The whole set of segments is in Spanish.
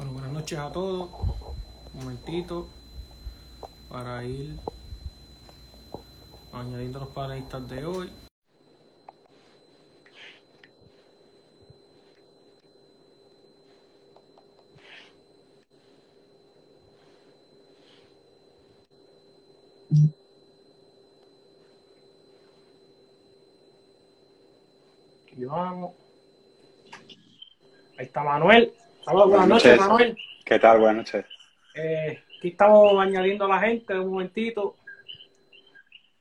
Bueno, buenas noches a todos. Un momentito para ir añadiendo los panelistas de hoy. Aquí vamos. Ahí está Manuel. Saludos, buenas, noches, Manuel. ¿Qué tal? Buenas noches. Eh, aquí estamos añadiendo a la gente un momentito.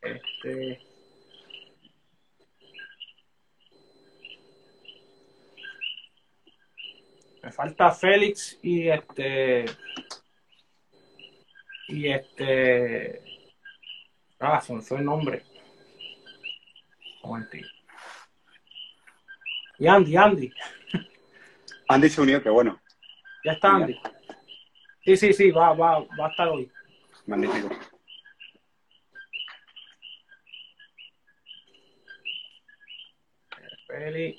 Este. Me falta Félix y este. Y este. Ah, se me fue el nombre. Un momentito. Y Andy, Andy. Andy se unió, qué bueno. Ya está Andy. Sí, sí, sí, va, va, va a estar hoy. Magnífico. Feli.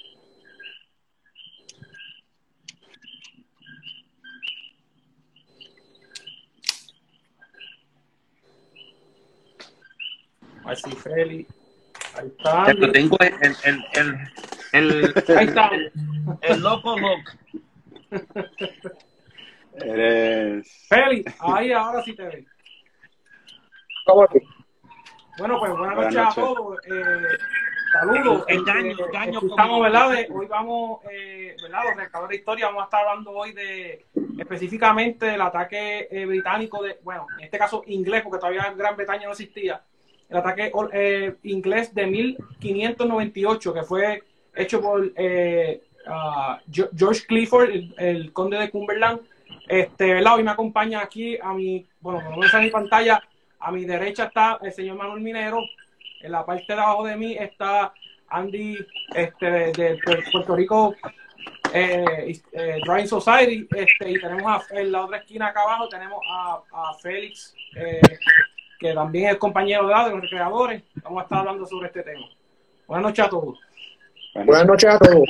Ahí sí, Feli. Ahí está. Lo tengo el, el, el, el, Ahí está. el loco loco. Eres. Feli, ahí ahora sí te ven. ¿Cómo que? Bueno, pues buenas, Buenas noches, a todos. Eh, saludos. Engaño, Este, engaño Estamos, como- ¿verdad? De- hoy vamos, eh, ¿verdad? Los recadores de historia, vamos a estar hablando hoy de específicamente del ataque eh, británico, de, bueno, en este caso inglés, porque todavía Gran Bretaña no existía, el ataque eh, inglés de 1598, que fue hecho por eh, Ge- George Clifford, el, conde de Cumberland. Este, ¿verdad? Hoy me acompaña aquí a mi, bueno, como ven en mi pantalla, a mi derecha está el señor Manuel Minero, en la parte de abajo de mí está Andy este, de, Puerto Rico eh, eh, Society, este, y tenemos a, en la otra esquina acá abajo tenemos a, a Félix, eh, que también es compañero de, de los recreadores. Vamos a estar hablando sobre este tema. Buenas noches a todos. Buenas noches a todos.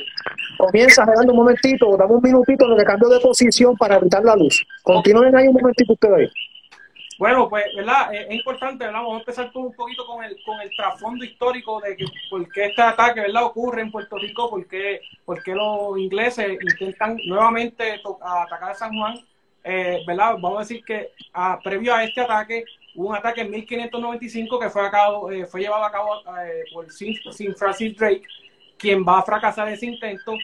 Comienza, Gerardo, un momentito, dame un minutito en lo que cambio de posición para evitar la luz. Continúen ahí un momentito ustedes. Bueno, pues, ¿verdad? Eh, Es importante, ¿verdad? Vamos a empezar con un poquito con el, con el trasfondo histórico de que por qué este ataque, ¿verdad? Ocurre en Puerto Rico, por qué, por qué los ingleses intentan nuevamente a atacar a San Juan, eh, ¿verdad? Vamos a decir que ah, previo a este ataque hubo un ataque en 1595 que fue, a cabo, eh, fue llevado a cabo eh, por Sir Francis Drake, quien va a fracasar ese intento,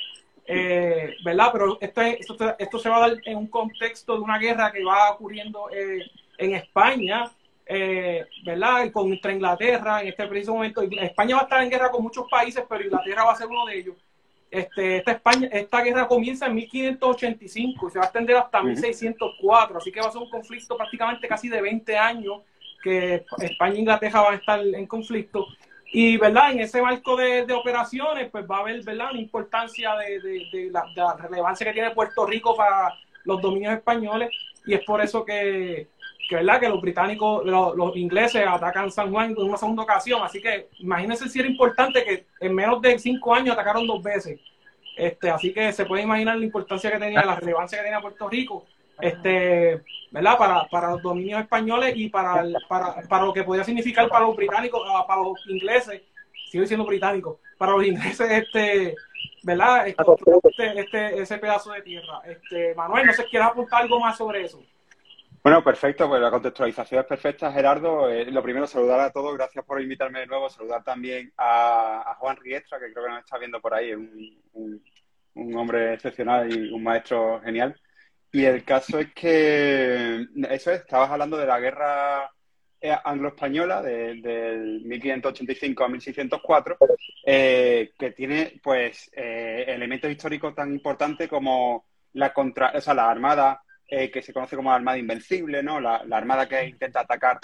eh, ¿verdad? Pero esto, es- esto, esto se va a dar en un contexto de una guerra que va ocurriendo eh, en España, eh, ¿verdad? Contra Inglaterra en este preciso momento. España va a estar en guerra con muchos países, pero Inglaterra va a ser uno de ellos. Este, esta, España, esta guerra comienza en 1585 y se va a extender hasta Ujú. 1604, así que va a ser un conflicto prácticamente casi de 20 años que España e Inglaterra van a estar en conflicto. Y, ¿verdad? En ese marco de, de operaciones, pues va a haber, ¿verdad? Una importancia de, de- la, de la relevancia que tiene Puerto Rico para los dominios españoles. Y es por eso que, que, ¿verdad? Que los británicos, los, los ingleses atacan San Juan en una segunda ocasión. Así que imagínense si era importante que en menos de cinco años atacaron dos veces. Este, así que se puede imaginar la importancia que tenía, la relevancia que tenía Puerto Rico, este, ¿verdad? Para, para los dominios españoles y para, el- para, para lo que podía significar para los británicos, ah, para los ingleses, sigo diciendo británicos, para los ingleses, este, ¿verdad? Este, este, ese pedazo de tierra. Este, Manuel, no sé, ¿quieres apuntar algo más sobre eso? Bueno, perfecto, pues la contextualización es perfecta, Gerardo. Eh, lo primero, saludar a todos, gracias por invitarme de nuevo, saludar también a, a Juan Riestra, que creo que nos está viendo por ahí, un, un- un hombre excepcional y un maestro genial. Y el caso es que, eso es, estabas hablando de la guerra eh, anglo-española de- del 1585 a 1604, eh, que tiene pues eh, elementos históricos tan importantes como la contra, o sea, la armada eh, que se conoce como la Armada Invencible, ¿no? La, la armada que intenta atacar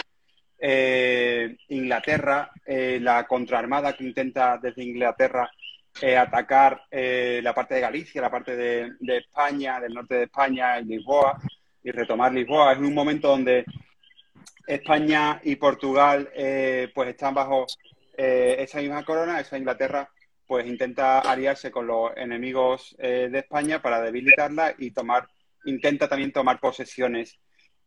eh, Inglaterra, eh, la contraarmada que intenta desde Inglaterra eh, atacar eh, la parte de Galicia, la parte de, España, del norte de España y Lisboa, y retomar Lisboa. Es un momento donde España y Portugal eh, pues están bajo eh, esa misma corona, esa Inglaterra pues intenta aliarse con los enemigos eh, de España para debilitarla y tomar intenta también tomar posesiones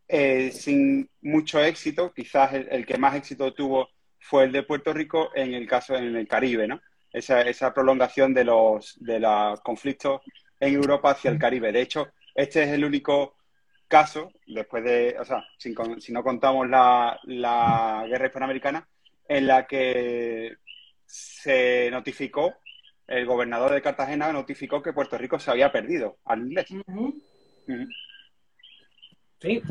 eh, sin mucho éxito. Quizás el, que más éxito tuvo fue el de Puerto Rico en el caso en el Caribe, ¿no? Esa, esa prolongación de los, de los conflictos en Europa hacia el Caribe. De hecho, este es el único caso, después de, o sea, si, si no contamos la, la guerra hispanoamericana, en la que se notificó, el gobernador de Cartagena notificó que Puerto Rico se había perdido al inglés. Sí,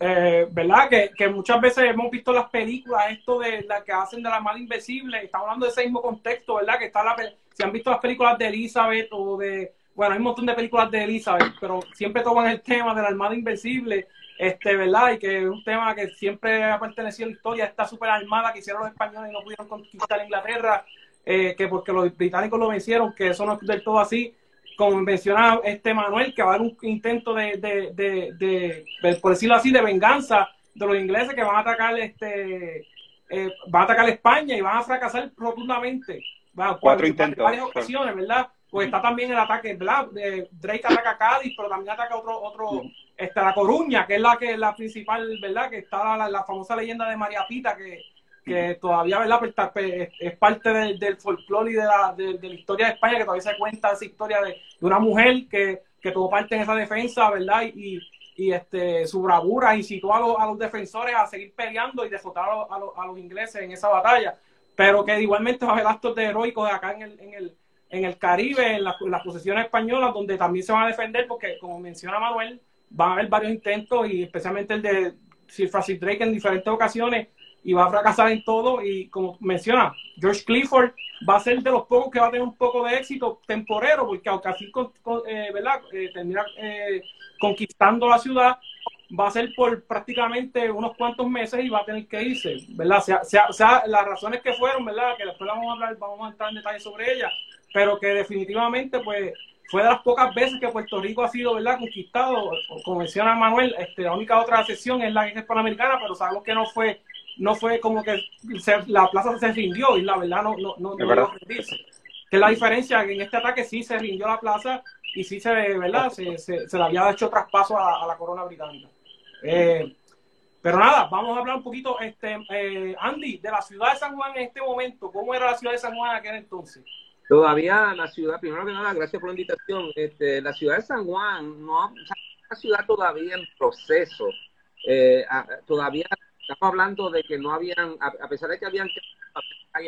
eh, ¿verdad? Que, muchas veces hemos visto las películas, esto de la que hacen de la mala invisible, estamos hablando de ese mismo contexto, ¿verdad? Que está la, si han visto las películas de Elizabeth o de, bueno, hay un montón de películas de Elizabeth, pero siempre toman el tema de la Armada Invencible, este, ¿verdad? Y que es un tema que siempre ha pertenecido a la historia, esta super armada que hicieron los españoles y no pudieron conquistar Inglaterra, eh, que porque los británicos lo vencieron, que eso no es del todo así. Como mencionaba este Manuel, que va a haber un intento de, de, de, por decirlo así, de venganza de los ingleses que van a atacar este eh, van a atacar España y van a fracasar rotundamente. Cuatro intentos. varias ocasiones, ¿verdad? Pues está también el ataque, ¿verdad? Drake ataca a Cádiz, pero también ataca otro, otro, está La Coruña, que es la que la principal, ¿verdad? Que está la, famosa leyenda de María Pita, que, que todavía, ¿verdad? Pues, pues, es, parte del folclore y de la, de, la historia de España, que todavía se cuenta esa historia de, una mujer que, que tuvo parte en esa defensa, ¿verdad? Y, y este, su bravura incitó a, los, a los defensores a seguir peleando y derrotar a, los, a los ingleses en esa batalla, pero que igualmente va a haber actos de heroicos acá en el, en el, en el Caribe, en, las posesiones españolas, donde también se van a defender, porque como menciona Manuel, van a haber varios intentos y especialmente el de Sir Francis Drake en diferentes ocasiones y va a fracasar en todo y como menciona, George Clifford va a ser de los pocos que va a tener un poco de éxito temporero porque aunque así eh, ¿verdad? Eh, termina eh, conquistando la ciudad va a ser por prácticamente unos cuantos meses y va a tener que irse, ¿verdad? Sea, sea, sea, las razones que fueron, ¿verdad? Que después vamos a hablar, vamos a entrar en detalle sobre ellas, pero que definitivamente pues fue de las pocas veces que Puerto Rico ha sido verdad conquistado, como menciona Manuel, este, la única otra sesión es la guerra hispanoamericana, pero sabemos que no fue, no fue como que la plaza se rindió y la verdad no, no, no, no rendirse. Que la diferencia que en este ataque sí se rindió la plaza y sí se, ¿verdad? Se, se, se le había hecho traspaso a, la corona británica. Eh, pero nada, vamos a hablar un poquito, este, eh, Andy, de la ciudad de San Juan en este momento. ¿Cómo era la ciudad de San Juan en aquel entonces? Todavía la ciudad, primero que nada, gracias por la invitación. Este, la ciudad de San Juan, no, una ciudad todavía en proceso. Eh, todavía estamos hablando de que no habían, a, pesar de que habían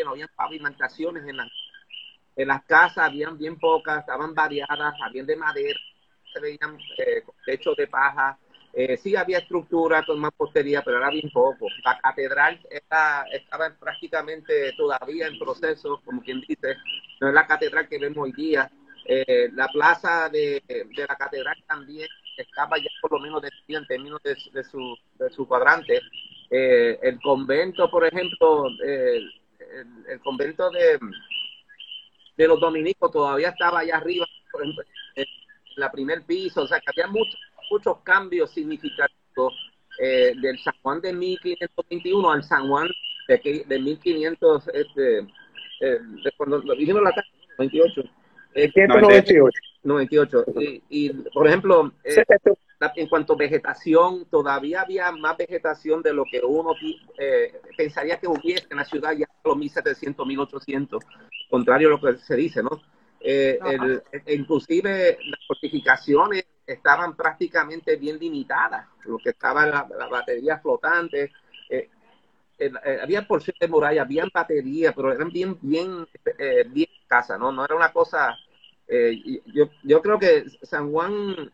no habían pavimentaciones en, en las casas, habían bien pocas, estaban variadas, habían de madera, se veían eh, techos de paja, eh, sí había estructura con postería, pero era bien poco. La catedral estaba prácticamente todavía en proceso, como quien dice, no es la catedral que vemos hoy día. Eh, la plaza de, la catedral también estaba ya por lo menos en términos de, su, de su cuadrante. Eh, el convento, por ejemplo, el, convento de, de los dominicos todavía estaba allá arriba, por ejemplo, en la primer piso, o sea que había muchos muchos cambios significativos eh, del San Juan de 1521 al San Juan de, de 1500, este, eh, cuando lo dijimos la 98. 98. 98. Y, por ejemplo, eh, en cuanto a vegetación, todavía había más vegetación de lo que uno eh, pensaría que hubiese en la ciudad ya a los 1700, 1800, contrario a lo que se dice, ¿no? Eh, el, inclusive las fortificaciones estaban prácticamente bien limitadas, lo que estaban las la baterías flotantes, eh, eh, había porciones de muralla, habían baterías, pero eran bien, bien, bien casa, ¿no? No era una cosa, yo, yo creo que San Juan,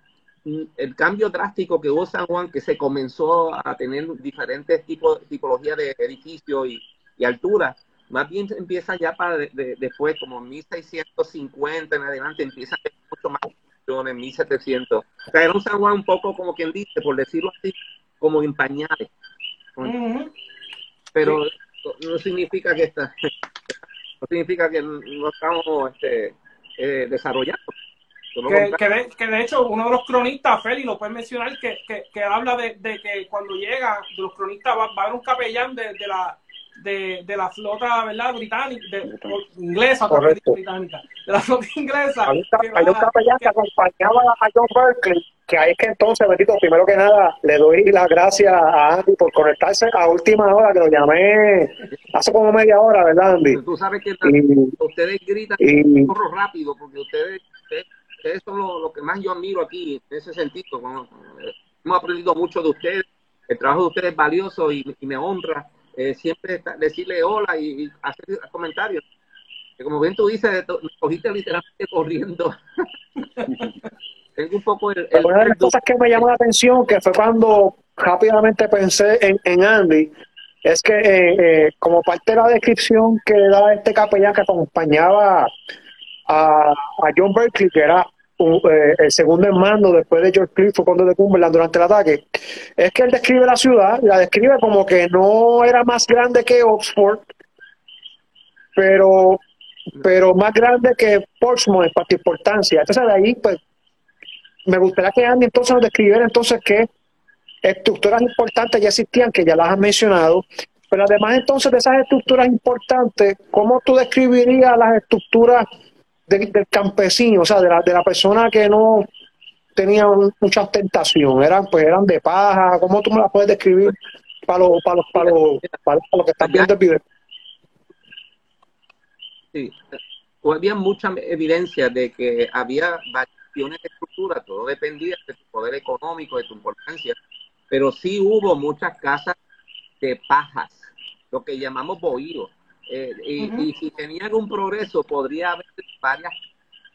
el cambio drástico que hubo San Juan, que se comenzó a tener diferentes tipos, tipologías de edificios y, y alturas, más bien empieza ya para después, como 1650 en adelante, empieza a tener mucho más en 1700. O sea, era un San Juan un poco como quien dice, por decirlo así, como en pañales. Pero no significa que está, no significa que no estamos este, eh, desarrollando. Que, de, que, de, hecho uno de los cronistas, Feli, lo puede mencionar, que, que, habla de, de, que cuando llega, de los cronistas, va, a haber un capellán de, de la de, de la flota ¿verdad? británica, de, inglesa, británica, de la flota inglesa. Hay un, capellán que, acompañaba a John Berkeley que ahí es que entonces, Betito, primero que nada, le doy las gracias a Andy por conectarse a última hora, que lo llamé hace como media hora, ¿verdad, Andy? Tú sabes que Y- ustedes gritan y- corro rápido porque ustedes, ustedes, ustedes son lo, lo que más yo admiro aquí en ese sentido. Eh, hemos aprendido mucho de ustedes, el trabajo de ustedes es valioso y, y me honra eh, siempre está- decirle hola y, y hacer comentarios. Que como bien tú dices, me cogiste literalmente corriendo. Tengo un poco el... el- Una de las cosas que me llamó la atención, que fue cuando rápidamente pensé en, en Andy, es que eh, eh, como parte de la descripción que da este capellán que acompañaba a, John Berkeley, que era un- eh, el segundo en mando después de George Clifford conde de Cumberland durante el ataque, es que él describe la ciudad, la describe como que no era más grande que Oxford, pero pero más grande que Portsmouth en cuanto importancia. Entonces de ahí, pues, me gustaría que Andy entonces nos describiera entonces qué estructuras importantes ya existían, que ya las has mencionado, pero además entonces de esas estructuras importantes, ¿cómo tú describirías las estructuras de- del campesino, o sea, de la, de la persona que no tenía mucha ostentación? Eran, pues, eran de paja, ¿cómo tú me las puedes describir para los, para los, para los, para los que están viendo el video? Sí, había mucha evidencia de que había variaciones de estructura, todo dependía de tu poder económico, de tu importancia, pero sí hubo muchas casas de pajas, lo que llamamos bohíos. Eh, y, y si tenían un progreso, podría haber varias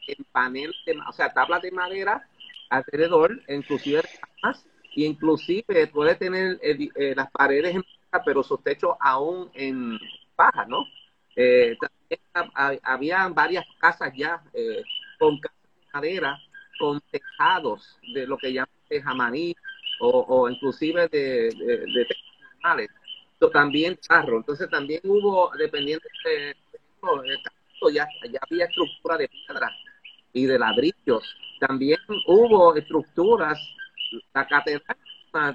en panel, de, o sea, tablas de madera alrededor, inclusive camas, y inclusive puede tener eh, eh, las paredes en paja, pero sus techos aún en paja, ¿no? Eh, también ha- ha- había varias casas ya eh, con casas de madera, con tejados de lo que llaman tejamaní o, o inclusive de, de, de techos normales. También carro. Entonces también hubo, dependiendo de, ya, ya había estructura de piedra y de ladrillos. También hubo estructuras, la catedral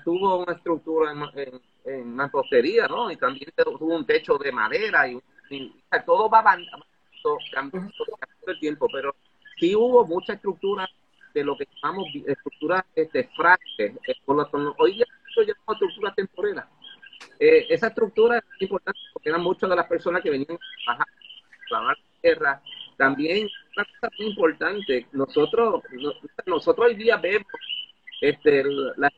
tuvo una estructura en, en, mampostería, ¿no? Y también tuvo un techo de madera y, y- todo va cambiando cambiando el tiempo, pero sí hubo mucha estructura de lo que llamamos estructuras este, frágiles. Eh, hoy día lo llamamos estructuras temporeras. Eh, esa estructura es importante porque eran muchas de las personas que venían a trabajar, a tierra. También, una cosa muy importante, nosotros, no- nosotros hoy día vemos este,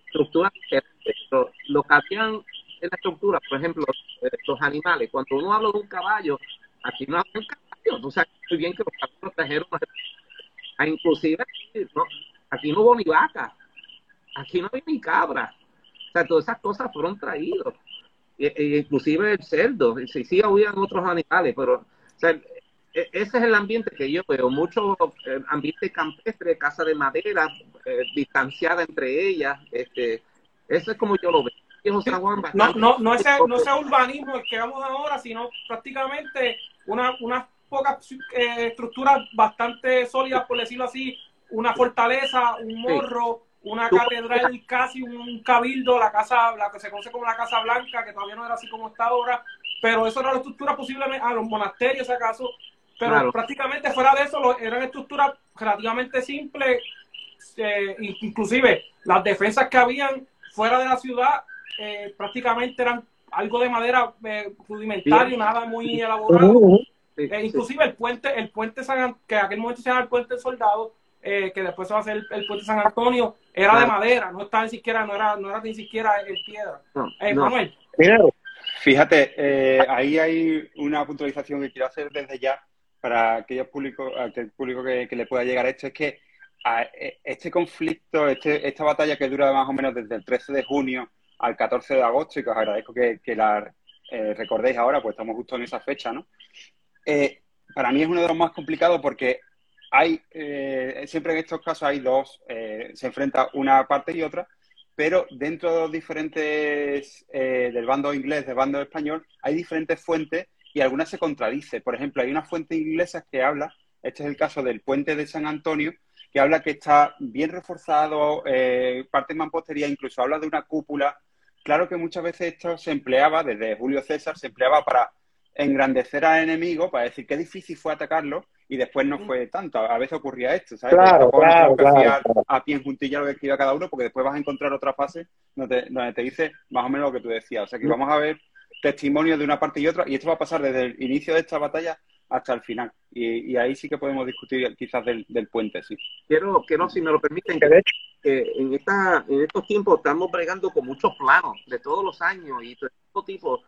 estructuras diferentes, pero lo que habían en la estructura, por ejemplo, eh, los animales, cuando uno habla de un caballo, aquí no había un caballo, tú sabes muy bien que los caballos trajeron a, inclusive, no, aquí no hubo ni vaca, aquí no había ni cabra, o sea, todas esas cosas fueron traídas, inclusive el cerdo, sí, sí habían otros animales, pero, o sea, e- ese es el ambiente que yo veo, mucho eh, ambiente campestre, casa de madera, eh, distanciada entre ellas, este, eso es como yo lo veo. No, no, no, ese, no ese urbanismo el que vamos ahora, sino prácticamente una, unas pocas eh, estructuras bastante sólidas, por decirlo así, una fortaleza, un morro, una catedral, casi un cabildo, la casa, la que se conoce como la Casa Blanca, que todavía no era así como está ahora, pero eso era la estructura posiblemente, a los monasterios acaso, pero Claro. prácticamente fuera de eso lo- eran estructuras relativamente simples, eh, inclusive las defensas que habían fuera de la ciudad eh, prácticamente eran algo de madera eh, rudimentario, nada muy elaborado. Sí, Eh, sí. inclusive el puente, el puente San An- que en aquel momento se llama el puente del soldado, eh, que después se va a hacer el, el puente San Antonio, era de Claro. madera, no estaba ni siquiera, no era, no era ni siquiera en piedra. No, Eh, no. Manuel. Fíjate, eh, ahí hay una puntualización que quiero hacer desde ya para aquellos públicos, aquel público que, que le pueda llegar esto, es que a- e- este conflicto, este, esta batalla que dura más o menos desde el 13 de junio al 14 de agosto, y que os agradezco que, que la eh, recordéis ahora, pues estamos justo en esa fecha, ¿no? Eh, para mí es uno de los más complicados porque hay, eh, siempre en estos casos hay dos, eh, se enfrenta una parte y otra, pero dentro de los diferentes, eh, del bando inglés, del bando español, hay diferentes fuentes y algunas se contradicen. Por ejemplo, hay una fuente inglesa que habla, este es el caso del puente de San Antonio, que habla que está bien reforzado, parte en mampostería, incluso habla de una cúpula. Claro que muchas veces esto se empleaba, desde Julio César, se empleaba para engrandecer al enemigo para decir qué difícil fue atacarlo y después no fue tanto. A veces ocurría esto, ¿sabes? Claro, claro, claro, A pie juntilla lo que escribía cada uno porque después vas a encontrar otra fase donde te, donde te dice más o menos lo que tú decías. O sea que vamos a ver testimonios de una parte y otra y esto va a pasar desde el inicio de esta batalla hasta el final. Y, ahí sí que podemos discutir quizás del, puente, sí. Quiero, quiero, si me lo permiten, que, en, esta, en estos tiempos estamos bregando con muchos planos de todos los años y de todo tipo.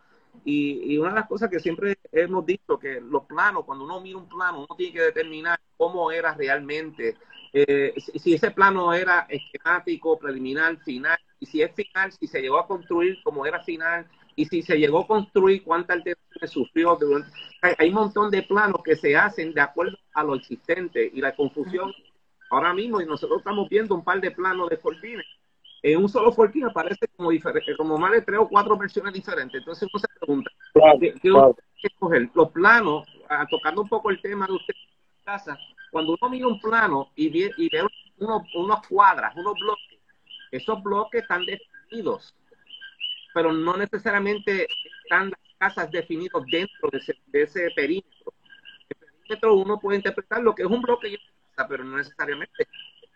Y, una de las cosas que siempre hemos dicho, que los planos, cuando uno mira un plano, uno tiene que determinar cómo era realmente. Eh, si, ese plano era esquemático, preliminar, final, y si es final, si se llegó a construir como era final, y si se llegó a construir, cuánta alteraciones sufrió. Durante... Hay, un montón de planos que se hacen de acuerdo a lo existente y la confusión ahora mismo, y nosotros estamos viendo un par de planos de Fortines en un solo Fortín aparece como, como más de tres o cuatro versiones diferentes. Entonces uno se pregunta, ¿qué, escoger? Los planos, ah, tocando un poco el tema de usted en casa, cuando uno mira un plano y ve, y ve unos cuadras, unos bloques, esos bloques están definidos, pero no necesariamente están las casas definidas dentro de ese, de ese perímetro. El perímetro uno puede interpretar lo que es un bloque y pero no necesariamente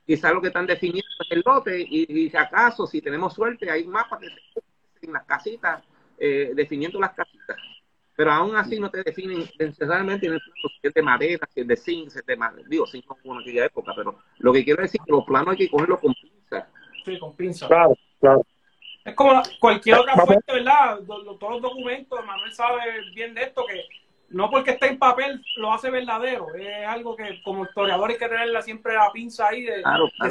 quizás lo que están definiendo es el lote y, si acaso, si tenemos suerte, hay mapas que se en las casitas, eh, definiendo las casitas. Pero aún así no te definen necesariamente en el plano si es de madera, si es de zinc, si es de madera. Digo, zinc no en aquella época, pero lo que quiero decir es que los planos hay que cogerlos con pinzas. Sí, con pinzas. Claro, claro. Es como cualquier otra fuente, ¿verdad? Todos los documentos, Manuel sabe bien de esto, que no porque esté en papel lo hace verdadero. Es algo que como historiador hay que tenerla siempre la pinza ahí de,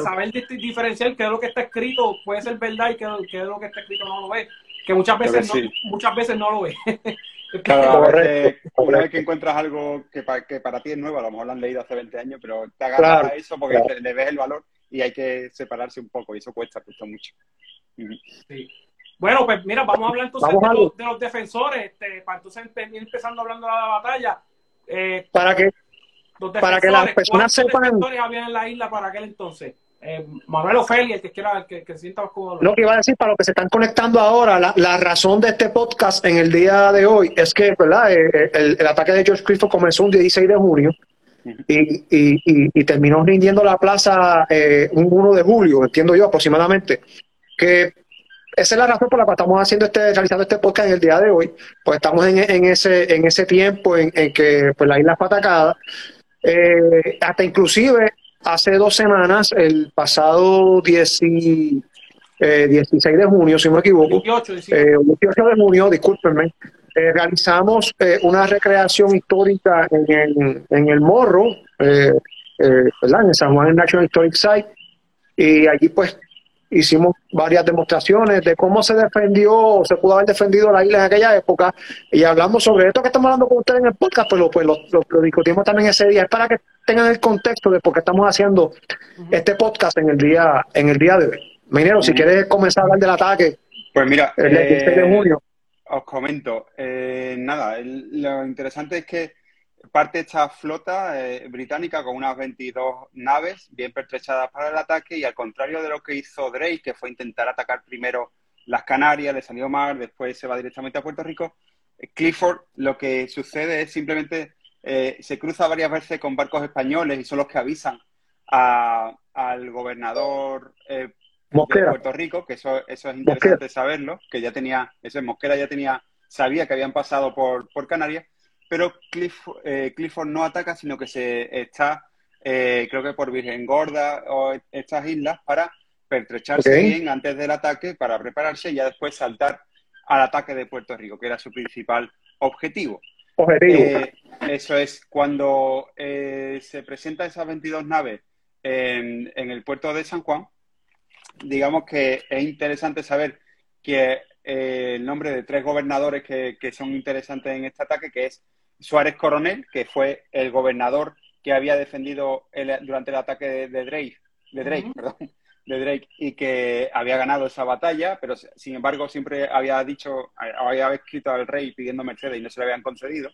saber diferenciar qué es lo que está escrito, puede ser verdad y qué, es lo que está escrito no lo ve. Que muchas veces, no, muchas veces no lo ve. una vez que encuentras algo que, que, para ti es nuevo, a lo mejor lo han leído hace 20 años, pero te agarras a eso porque le ves el valor y hay que separarse un poco y eso cuesta, cuesta mucho. Sí. Bueno, pues mira, vamos a hablar entonces de, los, defensores, este, para entonces empezando hablando de la batalla. Eh, para que para que las personas sepan defensores había en la isla para aquel entonces? Eh, Manuel Ofelia, el que quiera, que, que sienta más cómodo. Lo que iba a decir para los que se están conectando ahora, la, la razón de este podcast en el día de hoy es que, ¿verdad? Eh, eh, el, el ataque de George Clifford comenzó un 16 de junio y, y, y, terminó rindiendo la plaza eh, un 1 de julio, entiendo yo aproximadamente. Que esa es la razón por la cual estamos haciendo este, realizando este podcast en el día de hoy, pues estamos en, en ese, en ese tiempo en, que pues, la isla fue atacada. Eh, hasta inclusive hace dos semanas, el pasado 10 eh, 16 de junio, si no me equivoco, 18, 18. Eh, de junio, discúlpenme, eh, realizamos eh, una recreación histórica en el, en el Morro, ¿verdad? en San Juan National Historic Site, y allí pues hicimos varias demostraciones de cómo se defendió o se pudo haber defendido la isla en aquella época y hablamos sobre esto que estamos hablando con ustedes en el podcast, pues lo, pues lo, discutimos también ese día. Es para que tengan el contexto de por qué estamos haciendo este podcast en el día en el día de hoy. Minero, si quieres comenzar a hablar del ataque. Pues mira, el de eh, junio. Os comento. Eh, nada, lo interesante es que parte esta flota eh, británica con unas 22 naves bien pertrechadas para el ataque y al contrario de lo que hizo Drake, que fue intentar atacar primero las Canarias, le salió mal, después se va directamente a Puerto Rico, eh, Clifford lo que sucede es simplemente eh, se cruza varias veces con barcos españoles y son los que avisan al gobernador de Puerto Rico, que eso, eso es interesante saberlo, que ya tenía, eso es Mosquera ya tenía, sabía que habían pasado por, por Canarias pero eh, Clifford no ataca, sino que se está, eh, creo que por Virgen Gorda o estas islas, para pertrecharse bien antes del ataque, para prepararse y ya después saltar al ataque de Puerto Rico, que era su principal objetivo. Objetivo. Eh, eso es, cuando se presentan esas 22 naves en, el puerto de San Juan, digamos que es interesante saber que el nombre de tres gobernadores que, que, son interesantes en este ataque, que es Suárez Coronel, que fue el gobernador que había defendido durante el ataque de, Drake, de Drake, perdón, de Drake, y que había ganado esa batalla, pero sin embargo siempre había dicho, había escrito al rey pidiendo Mercedes y no se le habían concedido.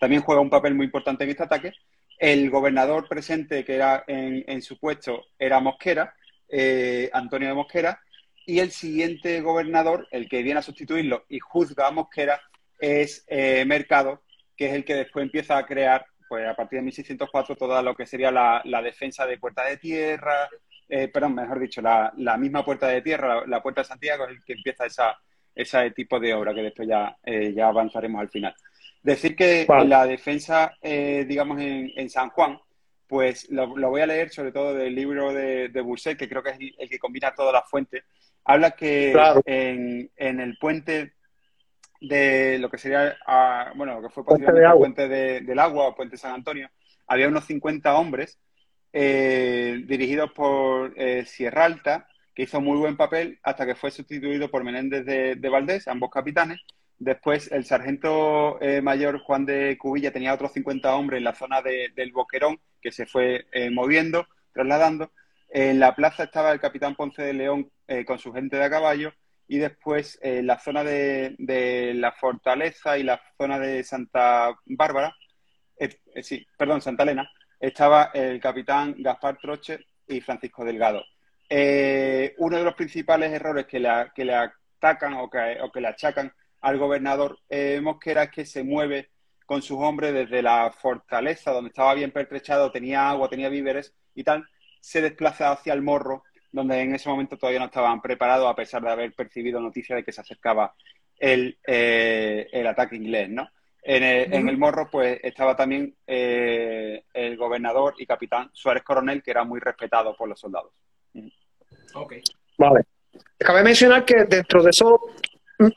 También juega un papel muy importante en este ataque. El gobernador presente que era en, su puesto era Mosquera, eh, Antonio de Mosquera, y el siguiente gobernador, el que viene a sustituirlo y juzga a Mosquera, es eh, Mercado, que es el que después empieza a crear, pues a partir de 1604, toda lo que sería la, defensa de Puerta de Tierra, eh, perdón, mejor dicho, la, misma Puerta de Tierra, la, Puerta de Santiago, es el que empieza esa, ese tipo de obra que después ya, eh, ya avanzaremos al final. Decir que la defensa, eh, digamos, en, San Juan, pues lo, voy a leer sobre todo del libro de, de que creo que es el, que combina todas las fuentes. Habla que en, el puente de lo que sería, bueno, lo que fue posiblemente el puente del agua o puente San Antonio, había unos 50 hombres eh, dirigidos por eh, Sierra Alta, que hizo muy buen papel hasta que fue sustituido por Menéndez de, de Valdés, ambos capitanes, Después, el sargento eh, mayor Juan de Cubilla tenía otros 50 hombres en la zona del Boquerón, que se fue eh, moviendo, trasladando. En la plaza estaba el capitán Ponce de León con su gente de a caballo. Y después, en la zona de, la Fortaleza y la zona de Santa Bárbara, sí, perdón, Santa Elena, estaba el capitán Gaspar Troche y Francisco Delgado. uno de los principales errores que le, que le atacan o que, o que le achacan al gobernador eh, Mosquera que se mueve con sus hombres desde la fortaleza donde estaba bien pertrechado, tenía agua, tenía víveres y tal, se desplaza hacia el morro, donde en ese momento todavía no estaban preparados a pesar de haber percibido noticia de que se acercaba el, eh, el ataque inglés, ¿no? En el, morro, pues, estaba también eh, el gobernador y capitán Suárez Coronel, que era muy respetado por los soldados. Ok. Vale. Cabe mencionar que dentro de eso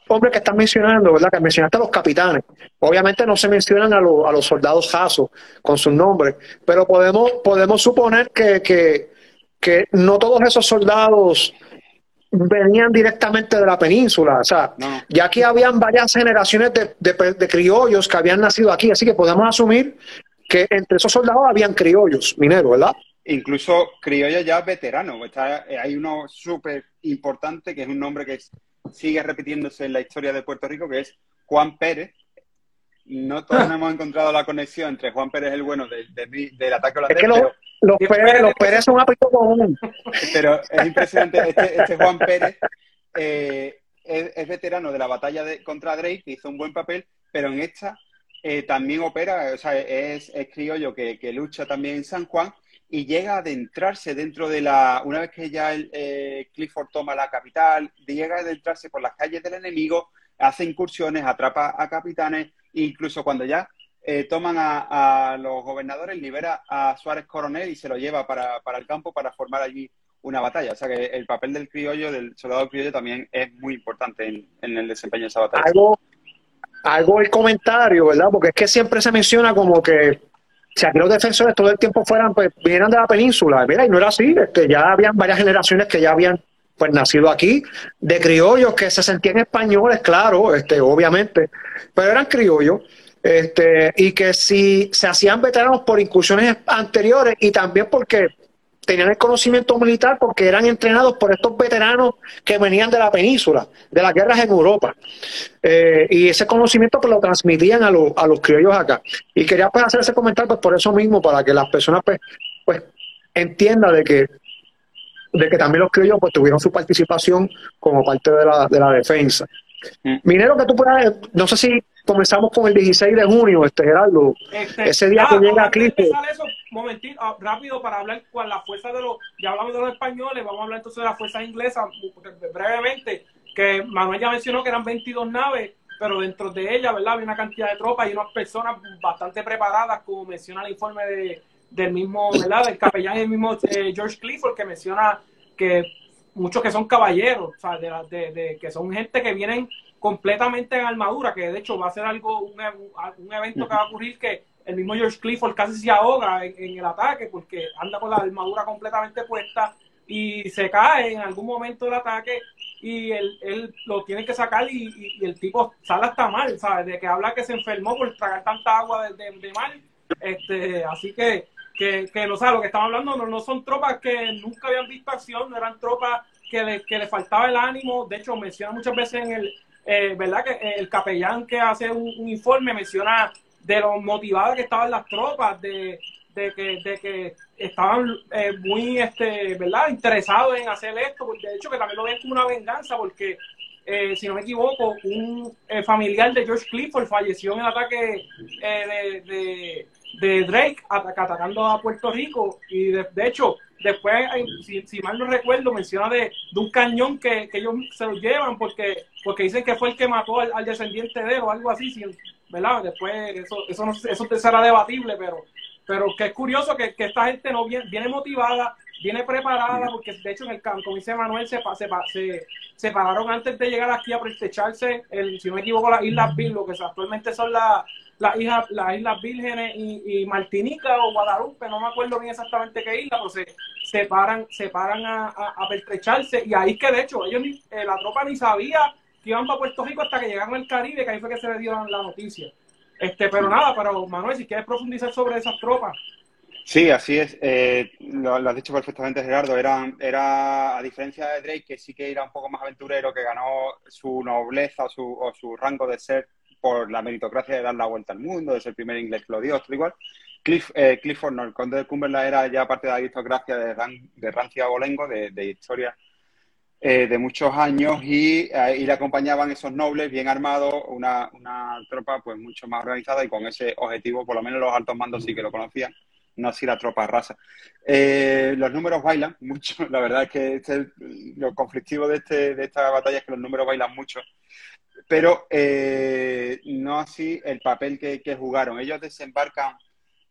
hombre que están mencionando, ¿verdad? Que mencionaste a los capitanes. Obviamente no se mencionan a, a los soldados jasos con sus nombres, pero podemos, podemos suponer que, que, no todos esos soldados venían directamente de la península. O sea, ya aquí habían varias generaciones de, de, criollos que habían nacido aquí, así que podemos asumir que entre esos soldados habían criollos, mineros, ¿verdad? Incluso criollos ya veteranos. Está, hay uno súper importante que es un nombre que sigue repitiéndose en la historia de Puerto Rico, que es Juan Pérez. No todos hemos encontrado la conexión entre Juan Pérez el bueno del ataque holandés. Es que los, Pérez, los Pérez son un apellido común. Pero es impresionante. Este, este Juan Pérez eh, es, veterano de la batalla de, contra Drake, que hizo un buen papel, pero en esta eh, también opera, o sea, es, criollo que, que, lucha también en San Juan y llega a adentrarse dentro de la, una vez que ya el, eh, Clifford toma la capital, llega a adentrarse por las calles del enemigo, hace incursiones, atrapa a capitanes, incluso cuando ya eh, toman a, los gobernadores, libera a Suárez Coronel y se lo lleva para, el campo para formar allí una batalla. O sea que el papel del criollo, del soldado criollo, también es muy importante en, el desempeño de esa batalla. Algo el comentario, ¿verdad? Porque es que siempre se menciona como que si aquí los defensores todo el tiempo fueran, pues vinieran de la península, mira, y no era así, este, ya habían varias generaciones que ya habían pues nacido aquí, de criollos que se sentían españoles, claro, este, obviamente, pero eran criollos, este, y que si se hacían veteranos por incursiones anteriores y también porque tenían el conocimiento militar porque eran entrenados por estos veteranos que venían de la península, de las guerras en Europa. Eh, y ese conocimiento pues lo transmitían a, los, a los criollos acá. Y quería pues hacer ese comentario pues por eso mismo, para que las personas pues, pues entiendan de que de que también los criollos pues tuvieron su participación como parte de la, de la defensa. Mm. Minero que tú puedas, no sé si comenzamos con el 16 de junio, este Gerardo, este, ese día que llega a Cristo. momentito, ah, rápido para hablar con la fuerza de los, ya hablamos de los españoles, vamos a hablar entonces de la fuerza inglesa brevemente, que Manuel ya mencionó que eran 22 naves, pero dentro de ellas, ¿verdad? Había una cantidad de tropas y unas personas bastante preparadas, como menciona el informe de, del mismo, ¿verdad? Del capellán el mismo eh, George Clifford, que menciona que muchos que son caballeros, o sea, de, de, que son gente que vienen completamente en armadura, que de hecho va a ser algo, un, un evento que va a ocurrir que el mismo George Clifford casi se ahoga en, el ataque porque anda con la armadura completamente puesta y se cae en algún momento del ataque y él, él lo tiene que sacar y, el tipo sale hasta mal, ¿sabes? De que habla que se enfermó por tragar tanta agua de, de, mal. Este, así que, que, que no lo que estamos hablando no, no son tropas que nunca habían visto acción, no eran tropas que le, que le faltaba el ánimo. De hecho, menciona muchas veces en el, eh, ¿verdad? Que el capellán que hace un, informe menciona de lo motivadas que estaban las tropas, de, de, que, de que estaban eh, muy, este, ¿verdad? Interesados en hacer esto, de hecho que también lo ven como una venganza, porque eh, si no me equivoco, un eh, familiar de George Clifford falleció en el ataque eh, de, Drake atacando a Puerto Rico y de, hecho después, si, mal no recuerdo, menciona de, un cañón que, ellos se lo llevan porque porque dicen que fue el que mató al, descendiente de él o algo así, ¿verdad? Después eso, eso, no, eso será debatible, pero pero que es curioso que, esta gente no viene, viene motivada, viene preparada, porque de hecho en el como dice Manuel, se, se, se, se pararon antes de llegar aquí a prestécharse, el, si no me equivoco, las Islas Vírgenes, lo que actualmente son las, las, islas, las Islas Vírgenes y, Martinica o Guadalupe, no me acuerdo bien exactamente qué isla, pero se, se paran, se paran a, a, pertrecharse, y ahí es que de hecho ellos eh, la tropa ni sabía que iban para Puerto Rico hasta que llegaron al Caribe, que ahí fue que se le dio la noticia. Este, pero nada, pero Manuel, si quieres profundizar sobre esas tropas. Sí, así es. Eh, lo, has dicho perfectamente, Gerardo. Era, era, a diferencia de Drake, que sí que era un poco más aventurero, que ganó su nobleza o su, o su rango de ser por la meritocracia de dar la vuelta al mundo, de ser el primer inglés que lo dio, todo igual. Cliff, eh, Clifford, el conde de Cumberland era ya parte de la aristocracia de, de Rancia Bolengo, de, historia eh, de muchos años y, eh, y, le acompañaban esos nobles bien armados, una, una, tropa pues mucho más organizada y con ese objetivo, por lo menos los altos mandos sí que lo conocían, no así la tropa raza. Eh, los números bailan mucho, la verdad es que este, lo conflictivo de, este, de esta batalla es que los números bailan mucho, pero no así el papel que, que jugaron. Ellos desembarcan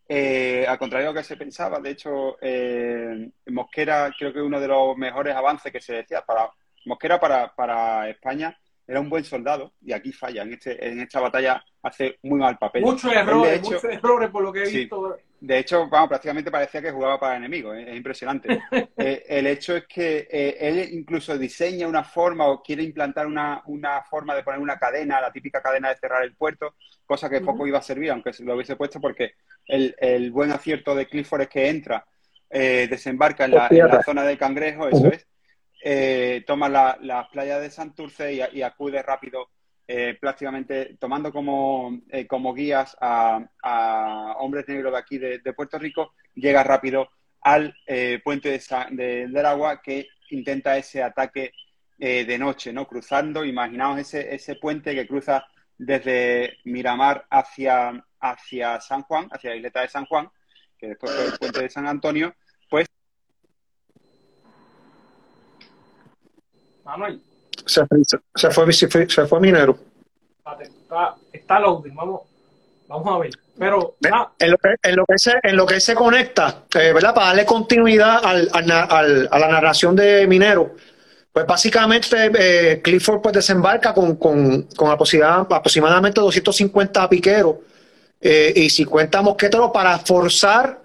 eh, al contrario de lo que se pensaba, de hecho, eh, Mosquera creo que uno de los mejores avances que se decía para Mosquera para, para España era un buen soldado y aquí falla. En, este, en esta batalla hace muy mal papel. Muchos errores, muchos errores por lo que he visto. De hecho, vamos, prácticamente parecía que jugaba para enemigos. Es, impresionante. Eh, el hecho es que él incluso diseña una forma o quiere implantar una, una, forma de poner una cadena, la típica cadena de cerrar el puerto, cosa que poco iba a servir, aunque se lo hubiese puesto porque el, buen acierto de Clifford es que entra, eh, desembarca en la, zona de Cangrejo, eso es, eh, toma las la playas de Santurce y, acude rápido, eh, prácticamente tomando como, como guías a, hombres negros de aquí de, Puerto Rico, llega rápido al puente de, del agua que intenta ese ataque de noche, ¿no? Cruzando, imaginaos ese, ese puente que cruza desde Miramar hacia, hacia San Juan, hacia la isleta de San Juan, que después fue el puente de San Antonio, pues... Manuel. Se, se, fue, se, fue, se fue minero. Está, está loading, vamos, vamos a ver. Pero en, lo que, en, lo que se, en lo que se conecta, eh, ¿verdad? Para darle continuidad al, al, a la narración de Minero, pues básicamente eh, Clifford pues desembarca con, con, con aproximadamente 250 piqueros eh, y 50 mosqueteros para forzar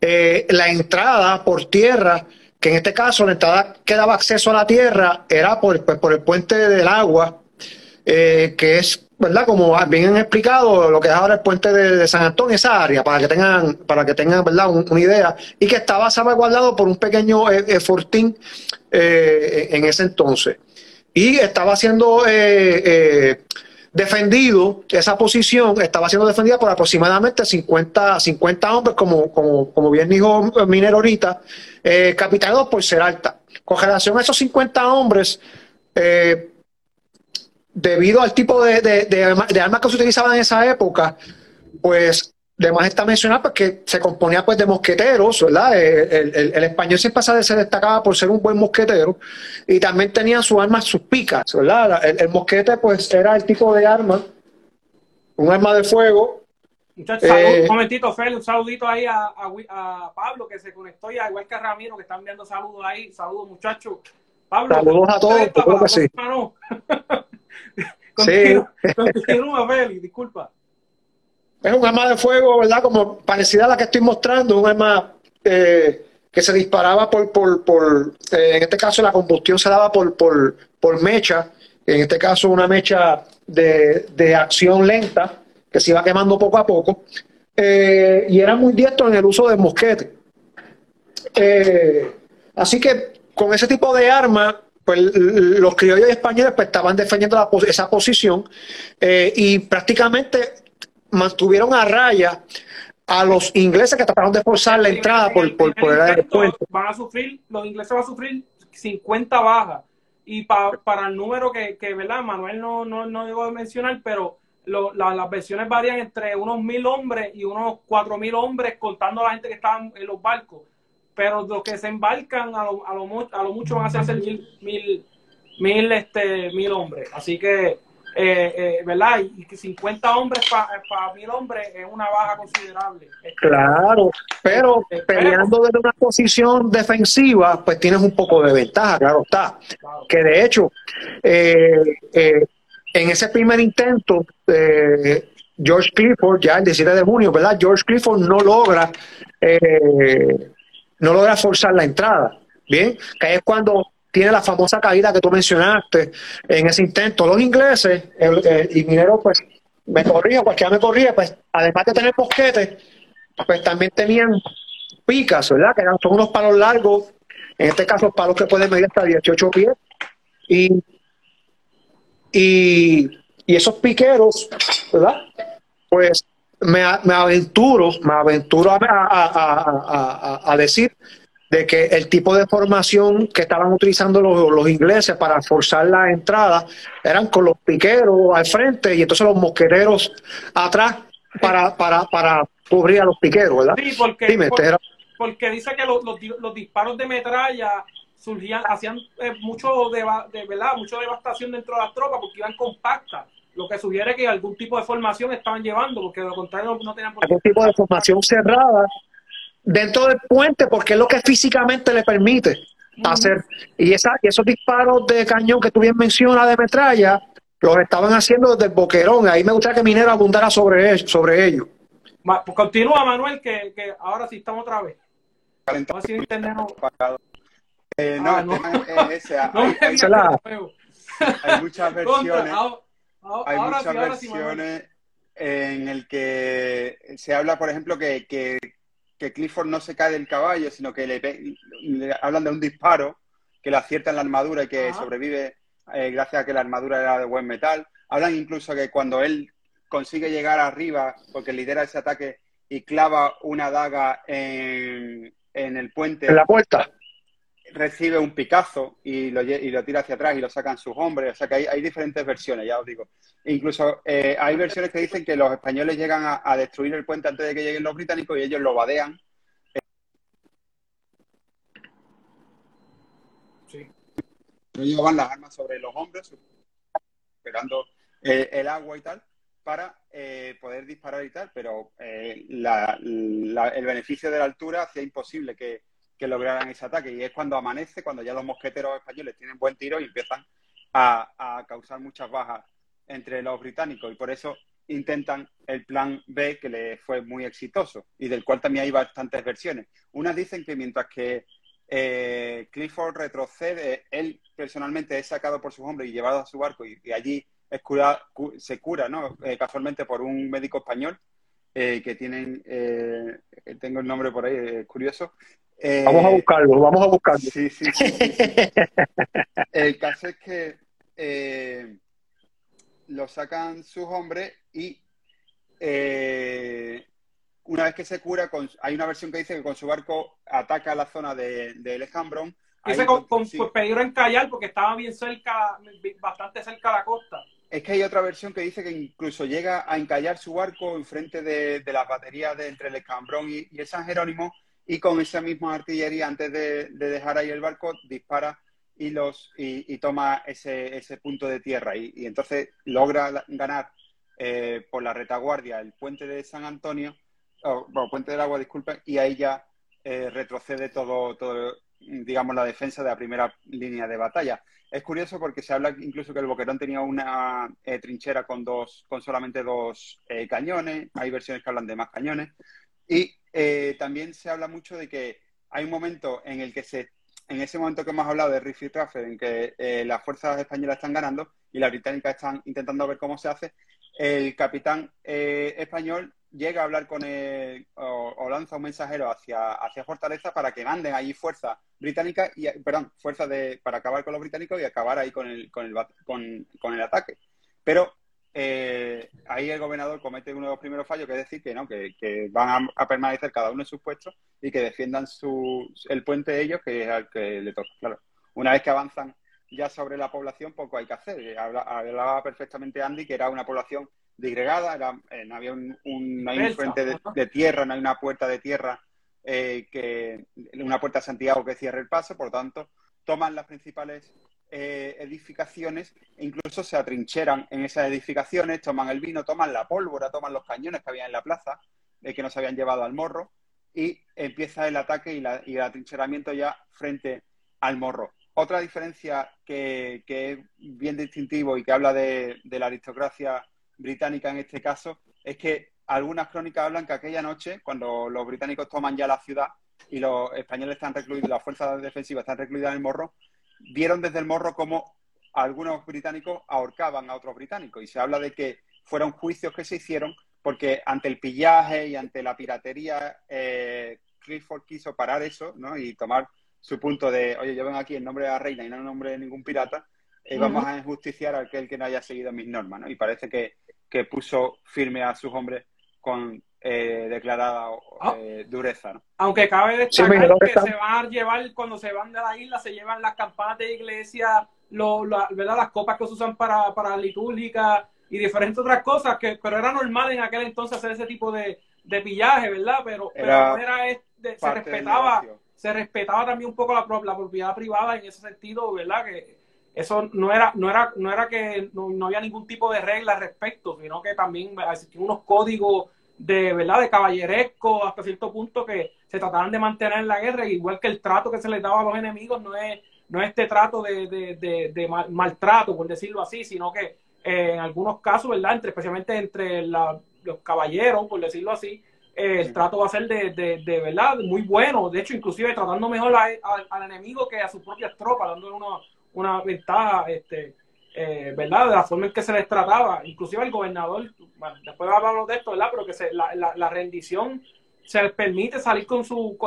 la entrada por tierra, que en este caso la entrada que daba acceso a la tierra era por, pues, por el puente del agua, que es, ¿verdad? Como bien han explicado, lo que es ahora el puente de, San Antonio, esa área, para que tengan, para que tengan, ¿verdad? una idea, y que estaba salvaguardado por un pequeño fortín eh, en ese entonces. Y estaba siendo eh, eh, defendido, esa posición estaba siendo defendida por aproximadamente 50, 50 hombres, como, como, como bien dijo Minero ahorita, capitaneados por alta. Con relación a esos 50 hombres, debido al tipo de, de, de, armas que se utilizaban en esa época, pues Además está mencionado porque se componía pues de mosqueteros, ¿verdad? Eh, el, español siempre se destacaba por ser un buen mosquetero y también tenía sus armas, sus picas, ¿verdad? El, mosquete pues era el tipo de arma, un arma de fuego. Muchachos, eh, un momentito, Feli, un saludito ahí a, Pablo que se conectó y a igual que a Ramiro que están viendo saludos ahí. Saludos muchachos. Pablo. Saludos a todos, creo que sí. continúa, sí. continúa, Feli, disculpa es un arma de fuego, ¿verdad? Como parecida a la que estoy mostrando, un arma eh, que se disparaba por, por, por eh, en este caso la combustión se daba por, por, por mecha, en este caso una mecha de, de acción lenta, que se iba quemando poco a poco, eh, y era muy diestro en el uso del mosquete. así que con ese tipo de arma, pues los criollos españoles pues, estaban defendiendo esa posición y prácticamente mantuvieron a raya a los ingleses que trataron de forzar la entrada por, por, por el aeropuerto. Van a sufrir, los ingleses van a sufrir 50 bajas y para el número que, que ¿verdad? Manuel no, no, no debo de mencionar, pero las versiones varían entre unos mil hombres y unos cuatro mil hombres, contando a la gente que está en los barcos. Pero los que se embarcan a lo, a lo, a lo mucho van a ser mil, mil, mil, este, mil hombres. Así que eh, eh, ¿verdad? Y que 50 hombres para mil hombres es una baja considerable. Claro, pero este, peleando desde una posición defensiva, pues tienes un poco de ventaja, claro está. Que de hecho, eh, en ese primer intento, George Clifford, ya el 17 de junio, ¿verdad? George Clifford no logra, no logra forzar la entrada, ¿bien? Que es cuando tiene la famosa caída que tú mencionaste en ese intento. Los ingleses, y Minero, pues, me corría, cualquiera me corría, pues, además de tener bosquetes, pues también tenían picas, ¿verdad? Que eran, son unos palos largos, en este caso palos que pueden medir hasta 18 pies. Y, y, esos piqueros, ¿verdad? Pues me, me aventuro, me aventuro a, a, a decir de que el tipo de formación que estaban utilizando los, ingleses para forzar la entrada eran con los piqueros al frente y entonces los mosqueteros atrás para, para, para cubrir a los piqueros, ¿verdad? Sí, porque, porque, dice que los, los, disparos de metralla surgían, hacían eh, mucho de, verdad, mucho devastación dentro de las tropas porque iban compactas lo que sugiere que algún tipo de formación estaban llevando, porque de lo contrario no tenían Algún tipo de formación cerrada dentro del puente porque es lo que físicamente le permite hacer. Y, esa, y esos disparos de cañón que tú bien mencionas de metralla, los estaban haciendo desde el boquerón. Ahí me gustaría que Minero abundara sobre, ello, sobre ello. Pues continúa, Manuel, que, que ahora sí estamos otra vez. Eh, no, ah, no. Es ese. Hay, muchas versiones. hay muchas versiones en el que se habla, por ejemplo, que, que que Clifford no se cae del caballo, sino que le, hablan de un disparo que le acierta en la armadura y que sobrevive eh, gracias a que la armadura era de buen metal. Hablan incluso que cuando él consigue llegar arriba, porque lidera ese ataque y clava una daga en, en el puente. En la puerta recibe un picazo y lo, y lo tira hacia atrás y lo sacan sus hombres. O sea que hay, hay diferentes versiones, ya os digo. Incluso eh, hay versiones que dicen que los españoles llegan a, destruir el puente antes de que lleguen los británicos y ellos lo vadean. Sí. Ellos van las armas sobre los hombres, esperando eh, el agua y tal, para eh, poder disparar y tal, pero el beneficio de la altura hacía imposible que, que lograran ese ataque. Y es cuando amanece, cuando ya los mosqueteros españoles tienen buen tiro y empiezan a, causar muchas bajas entre los británicos. Y por eso intentan el plan B, que le fue muy exitoso y del cual también hay bastantes versiones. Unas dicen que mientras que eh, Clifford retrocede, él personalmente es sacado por sus hombres y llevado a su barco y, allí es se cura, ¿no? Eh, casualmente por un médico español eh, que tienen, tengo el nombre por ahí, es curioso, vamos a eh, buscarlo, vamos a buscarlo. Sí, sí, sí. El caso es que eh, lo sacan sus hombres y eh, una vez que se cura, hay una versión que dice que con su barco ataca la zona de, de Dice con, con peligro en callar porque estaba bien cerca, bastante cerca de la costa. Es que hay otra versión que dice que incluso llega a encallar su barco enfrente de, de las baterías de entre el Escambrón y, y el San Jerónimo y con esa misma artillería, antes de, dejar ahí el barco, dispara y, los, y, toma ese, ese, punto de tierra. Y, entonces logra ganar eh, por la retaguardia el puente de San Antonio, o bueno, puente del agua, disculpe, y ahí ya eh, retrocede todo, todo, digamos, la defensa de la primera línea de batalla. Es curioso porque se habla incluso que el Boquerón tenía una eh, trinchera con, dos, con solamente dos cañones, hay versiones que hablan de más cañones, y eh, también se habla mucho de que hay un momento en el que se, en ese momento que hemos hablado de Riff y en que eh, las fuerzas españolas están ganando y las británicas están intentando ver cómo se hace, el capitán eh, español llega a hablar con el, o, lanza un mensajero hacia, hacia Fortaleza para que manden allí fuerza británica y perdón, fuerza de, para acabar con los británicos y acabar ahí con el, con el, con, con el ataque. Pero eh, ahí el gobernador comete uno de los primeros fallos, que es decir, que no, que, van a, permanecer cada uno en sus puestos y que defiendan su, el puente de ellos, que es al que le toca. Claro, una vez que avanzan ya sobre la población poco hay que hacer. Hablaba perfectamente Andy que era una población disgregada, era, eh, no había un, frente de, tierra, no hay una puerta de tierra, eh, que una puerta de Santiago que cierre el paso, por lo tanto, toman las principales eh, edificaciones e incluso se atrincheran en esas edificaciones, toman el vino, toman la pólvora, toman los cañones que había en la plaza, que nos habían llevado al morro, y empieza el ataque y, y el atrincheramiento ya frente al morro. Otra diferencia que, es bien distintivo y que habla de, la aristocracia británica en este caso es que algunas crónicas hablan que aquella noche, cuando los británicos toman ya la ciudad y los españoles están recluidos, las fuerzas defensivas están recluidas en el morro, vieron desde el morro cómo algunos británicos ahorcaban a otros británicos. Y se habla de que fueron juicios que se hicieron porque ante el pillaje y ante la piratería, eh, Clifford quiso parar eso ¿no? y tomar su punto de, oye, yo vengo aquí en nombre de la reina y no en nombre de ningún pirata, y eh, vamos a enjusticiar a aquel que no haya seguido mis normas, ¿no? Y parece que, puso firme a sus hombres con eh, declarada ah. eh, dureza, ¿no? Aunque cabe destacar que se van a llevar, cuando se van de la isla, se llevan las campanas de iglesia, lo, ¿verdad? las copas que se usan para, para litúrgica y diferentes otras cosas, que pero era normal en aquel entonces hacer ese tipo de, de pillaje, ¿verdad? Pero, era pero era, se respetaba se respetaba también un poco la, la propiedad privada en ese sentido, ¿verdad? Que eso no era, no era, no era que no, había ningún tipo de regla al respecto, sino que también existían unos códigos de, ¿verdad? De caballeresco hasta cierto punto que se trataban de mantener en la guerra, igual que el trato que se les daba a los enemigos no es, no es este trato de, de, de, maltrato, por decirlo así, sino que eh, en algunos casos, ¿verdad? Entre, especialmente entre los caballeros, por decirlo así, el trato va a ser de, de, verdad muy bueno. De hecho, inclusive tratando mejor al enemigo que a sus propias tropas, dándole una, una ventaja, este, eh, ¿verdad? De la forma en que se les trataba. Inclusive el gobernador, bueno, después hablamos de esto, ¿verdad? Pero que se, la, rendición se les permite salir con su,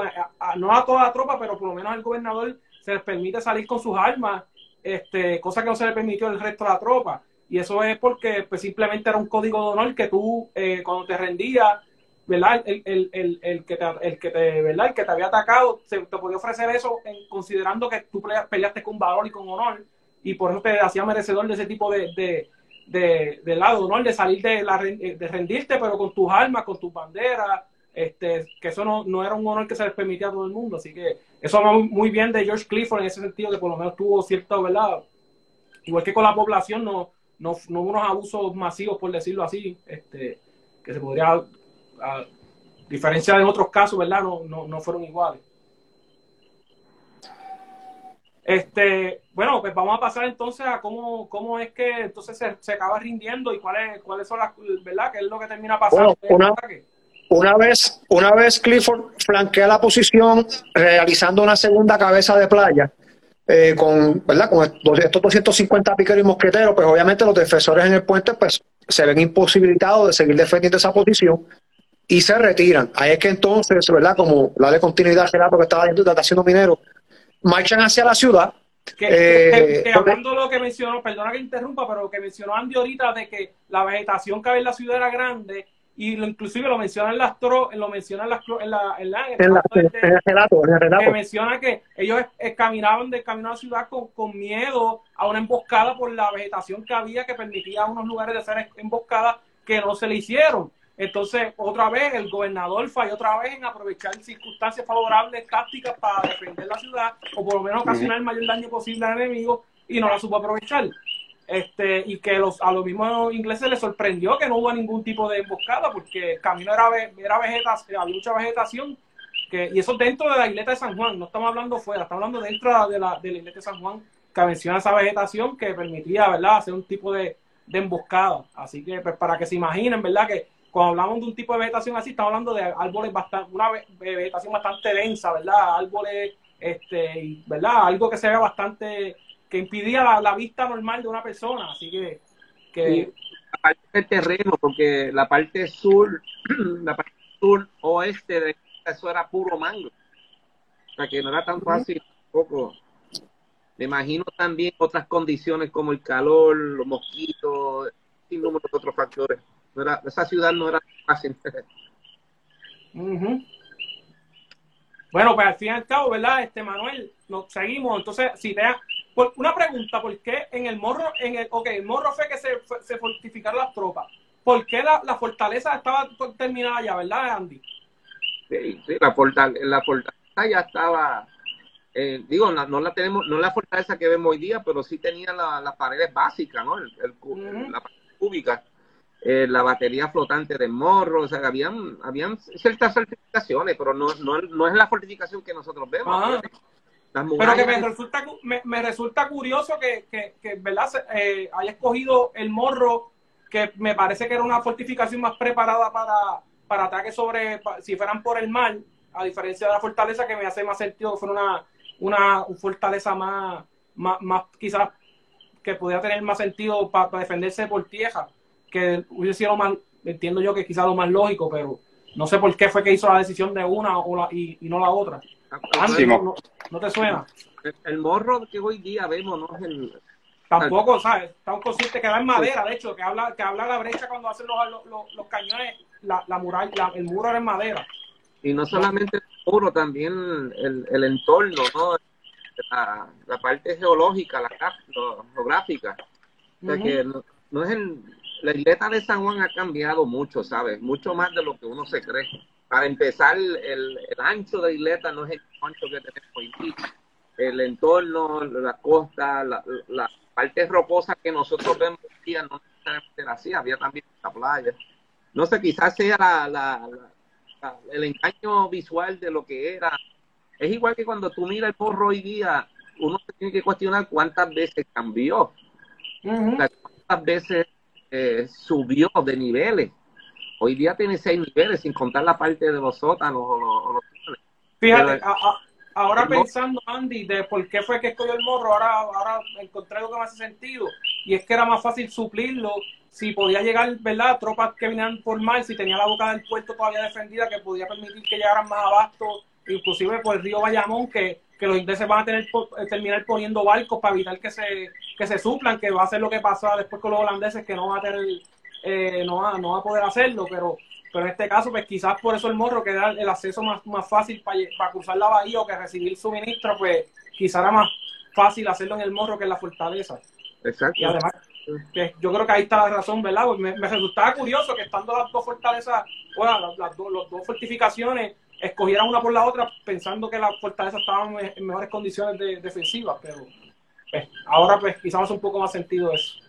no a toda la tropa, pero por lo menos al gobernador se les permite salir con sus armas, este, cosa que no se le permitió al resto de la tropa. Y eso es porque pues, simplemente era un código de honor que tú, eh, cuando te rendías, ¿verdad? El, el, el, el, que te, el que te, ¿verdad? El que te había atacado, se, te podía ofrecer eso en, considerando que tú peleaste con valor y con honor, y por eso te hacía merecedor de ese tipo de, de, de, de lado, de salir de, la, de rendirte, pero con tus armas, con tus banderas, este, que eso no, no era un honor que se les permitía a todo el mundo, así que eso va muy bien de George Clifford en ese sentido, que por lo menos tuvo cierto, ¿verdad? Igual que con la población, no, no, no hubo unos abusos masivos, por decirlo así, este, que se podría a diferencia de otros casos, ¿verdad? No, no, fueron iguales. Este, bueno, pues vamos a pasar entonces a cómo, cómo es que entonces se, acaba rindiendo y cuáles cuáles son las, ¿verdad? ¿Qué es lo que termina pasando? una, una, vez, una vez Clifford flanquea la posición realizando una segunda cabeza de playa, eh, con, ¿verdad? con estos 250 piqueros y mosqueteros, pues obviamente los defensores en el puente pues se ven imposibilitados de seguir defendiendo esa posición y se retiran. Ahí es que entonces, ¿verdad? Como la de continuidad, Gerardo, que estaba haciendo minero, marchan hacia la ciudad. Que, eh, hablando de lo que mencionó, perdona que interrumpa, pero lo que mencionó Andy ahorita de que la vegetación que había en la ciudad era grande y lo, inclusive lo mencionan las tro, lo mencionan las en la en, la, en, el relato, en el relato. que menciona que ellos caminaban de camino a la ciudad con, con miedo a una emboscada por la vegetación que había que permitía a unos lugares de ser emboscadas que no se le hicieron entonces, otra vez, el gobernador falló otra vez en aprovechar circunstancias favorables, tácticas para defender la ciudad, o por lo menos ocasionar el mayor daño posible al enemigo, y no la supo aprovechar. Este, y que los, a los mismos ingleses les sorprendió que no hubo ningún tipo de emboscada, porque el camino era, era vegetación, había mucha vegetación, que, y eso dentro de la isleta de San Juan, no estamos hablando fuera, estamos hablando dentro de la, de la isleta de San Juan, que menciona esa vegetación que permitía, ¿verdad?, hacer un tipo de, de emboscada. Así que, pues, para que se imaginen, ¿verdad?, que cuando hablamos de un tipo de vegetación así, estamos hablando de árboles bastante, una vegetación bastante densa, ¿verdad? Árboles, este, ¿verdad? Algo que se ve bastante, que impidía la, vista normal de una persona, así que... que... la parte del terreno, porque la parte sur, la parte sur oeste de eso era puro mango. O sea que no era tan fácil poco. Me imagino también otras condiciones como el calor, los mosquitos, y número de otros factores esa ciudad no era fácil. Bueno, pues al fin y al cabo, ¿verdad? Este Manuel, nos seguimos. Entonces, si te una pregunta, ¿por qué en el morro, en el, ok, el morro fue que se, se fortificaron las tropas? ¿Por qué la, la fortaleza estaba terminada ya, verdad, Andy? Sí, sí, la, fortaleza, la fortaleza ya estaba, eh, digo, no, la tenemos, no la fortaleza que vemos hoy día, pero sí tenía las paredes básicas, ¿no? El, La pared cúbica, eh, la batería flotante de morro, o sea, habían, habían ciertas certificaciones, pero no, no, no es la fortificación que nosotros vemos. Pero que me resulta, me, resulta curioso que, que, que ¿verdad? Eh, haya escogido el morro, que me parece que era una fortificación más preparada para, para ataques sobre, si fueran por el mar, a diferencia de la fortaleza, que me hace más sentido que fuera una, una fortaleza más, más, quizás que pudiera tener más sentido para, defenderse por tierra, que hubiese sido más, entiendo yo que quizás lo más lógico, pero no sé por qué fue que hizo la decisión de una o y, no la otra. no, te suena? El, morro que hoy día vemos no es el... Tampoco, ¿sabes? Estamos conscientes que va en madera, de hecho, que habla, que habla la brecha cuando hacen los, los, los cañones, la, la muralla, el muro era en madera. Y no solamente el muro, también el, el entorno, ¿no? La, la, parte geológica, la, geográfica. O sea que no, es el, la isleta de San Juan ha cambiado mucho, ¿sabes? Mucho más de lo que uno se cree. Para empezar, el, el ancho de la isleta no es el ancho que tenemos hoy día. El entorno, la costa, la, la parte rocosa que nosotros vemos hoy día no necesariamente era así, había también la playa. No sé, quizás sea la, el engaño visual de lo que era. Es igual que cuando tú miras el porro hoy día, uno se tiene que cuestionar cuántas veces cambió, cuántas veces eh, subió de niveles. Hoy día tiene seis niveles, sin contar la parte de los sótanos o los... Fíjate, ahora pensando, Andy, de por qué fue que escogió el morro, ahora, ahora encontré algo que me hace sentido, y es que era más fácil suplirlo si podía llegar, ¿verdad? Tropas que venían por mar, si tenía la boca del puerto todavía defendida, que podía permitir que llegaran más abasto, inclusive por el río Bayamón, que, que los ingleses van a tener eh, terminar poniendo barcos para evitar que se, que se suplan, que va a ser lo que pasó después con los holandeses, que no va a tener, eh, no, va, no va a poder hacerlo, pero pero en este caso, pues quizás por eso el morro, que era el acceso más, más fácil para, para cruzar la bahía o que recibir suministro, pues quizás era más fácil hacerlo en el morro que en la fortaleza. Exacto. Y además, yo creo que ahí está la razón, ¿verdad? Pues me, resultaba curioso que estando las dos fortalezas, bueno, las, dos, dos fortificaciones, escogieran una por la otra pensando que las fortalezas estaban en mejores condiciones defensivas, pero pues, ahora pues quizás hace un poco más sentido eso.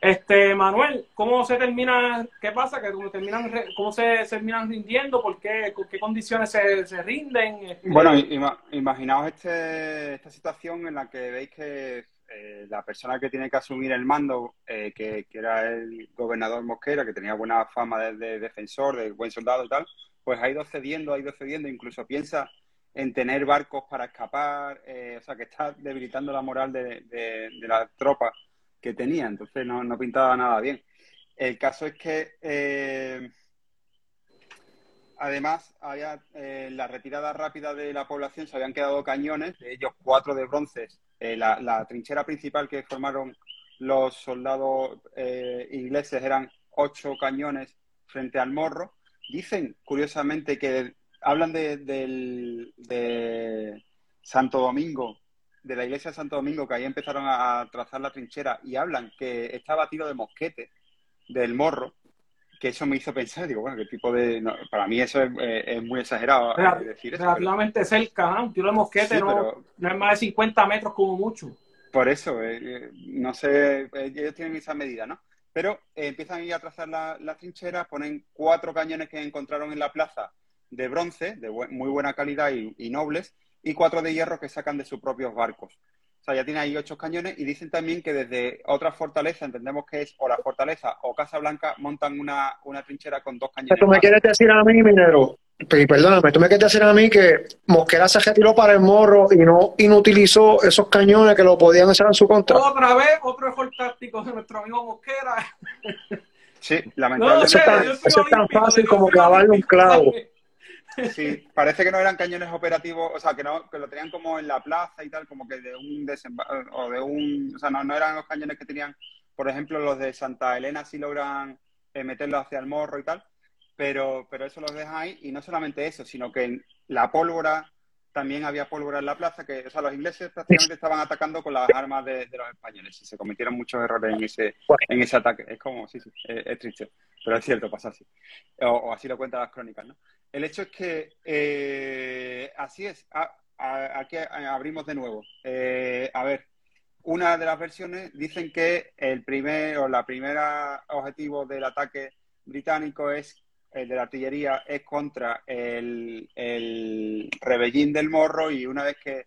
Este, Manuel, ¿cómo se termina, qué pasa? Que terminan, ¿Cómo se, terminan rindiendo? ¿Por qué, qué condiciones se, se rinden? Este, bueno, imaginaos este, esta situación en la que veis que eh, la persona que tiene que asumir el mando, eh, que, era el gobernador Mosquera, que tenía buena fama de, defensor, de buen soldado y tal, pues ha ido cediendo, ha ido cediendo, incluso piensa en tener barcos para escapar, eh, o sea, que está debilitando la moral de, la tropa que tenía, entonces no, no, pintaba nada bien. El caso es que además había en la retirada rápida de la población se habían quedado cañones, de ellos cuatro de bronces eh, la, trinchera principal que formaron los soldados eh, ingleses eran ocho cañones frente al morro. Dicen, curiosamente, que hablan de, Santo Domingo, de la iglesia de Santo Domingo, que ahí empezaron a trazar la trinchera y hablan que estaba tiro de mosquete del morro, que eso me hizo pensar, digo, bueno, qué tipo de... para mí eso es, eh, muy exagerado eh, decir eso. Relativamente cerca, ¿no? un tiro de mosquete no, no, es más de 50 metros como mucho. Por eso, eh, no sé, ellos tienen esa medida, ¿no? Pero empiezan a ir a trazar las la trincheras, ponen cuatro cañones que encontraron en la plaza de bronce, de muy buena calidad y, y nobles, y cuatro de hierro que sacan de sus propios barcos ya tiene ahí ocho cañones y dicen también que desde otra fortaleza, entendemos que es o la fortaleza o Casa Blanca, montan una, una trinchera con dos cañones. Tú me quieres decir a mí, minero, perdóname, tú me quieres decir a mí que Mosquera se retiró para el morro y no inutilizó esos cañones que lo podían hacer en su contra. Otra vez, otro error táctico de nuestro amigo Mosquera. Sí, lamentablemente. eso, es tan, fácil como clavarle un clavo. Sí, parece que no eran cañones operativos, o sea, que no que lo tenían como en la plaza y tal, como que de un o de un, o sea, no, no eran los cañones que tenían, por ejemplo, los de Santa Elena sí logran eh, meterlo hacia el morro y tal, pero pero eso los deja ahí y no solamente eso, sino que la pólvora también había pólvora en la plaza, que, o sea, los ingleses prácticamente estaban atacando con las armas de, los españoles y se cometieron muchos errores en ese, en ese ataque. Es como, sí, sí, es, triste, pero es cierto, pasa así. O, así lo cuentan las crónicas, ¿no? El hecho es que, eh, así es, aquí abrimos de nuevo. Eh, a ver, una de las versiones dicen que el primer o la primera objetivo del ataque británico es el de la artillería es contra el, el rebellín del morro y una vez que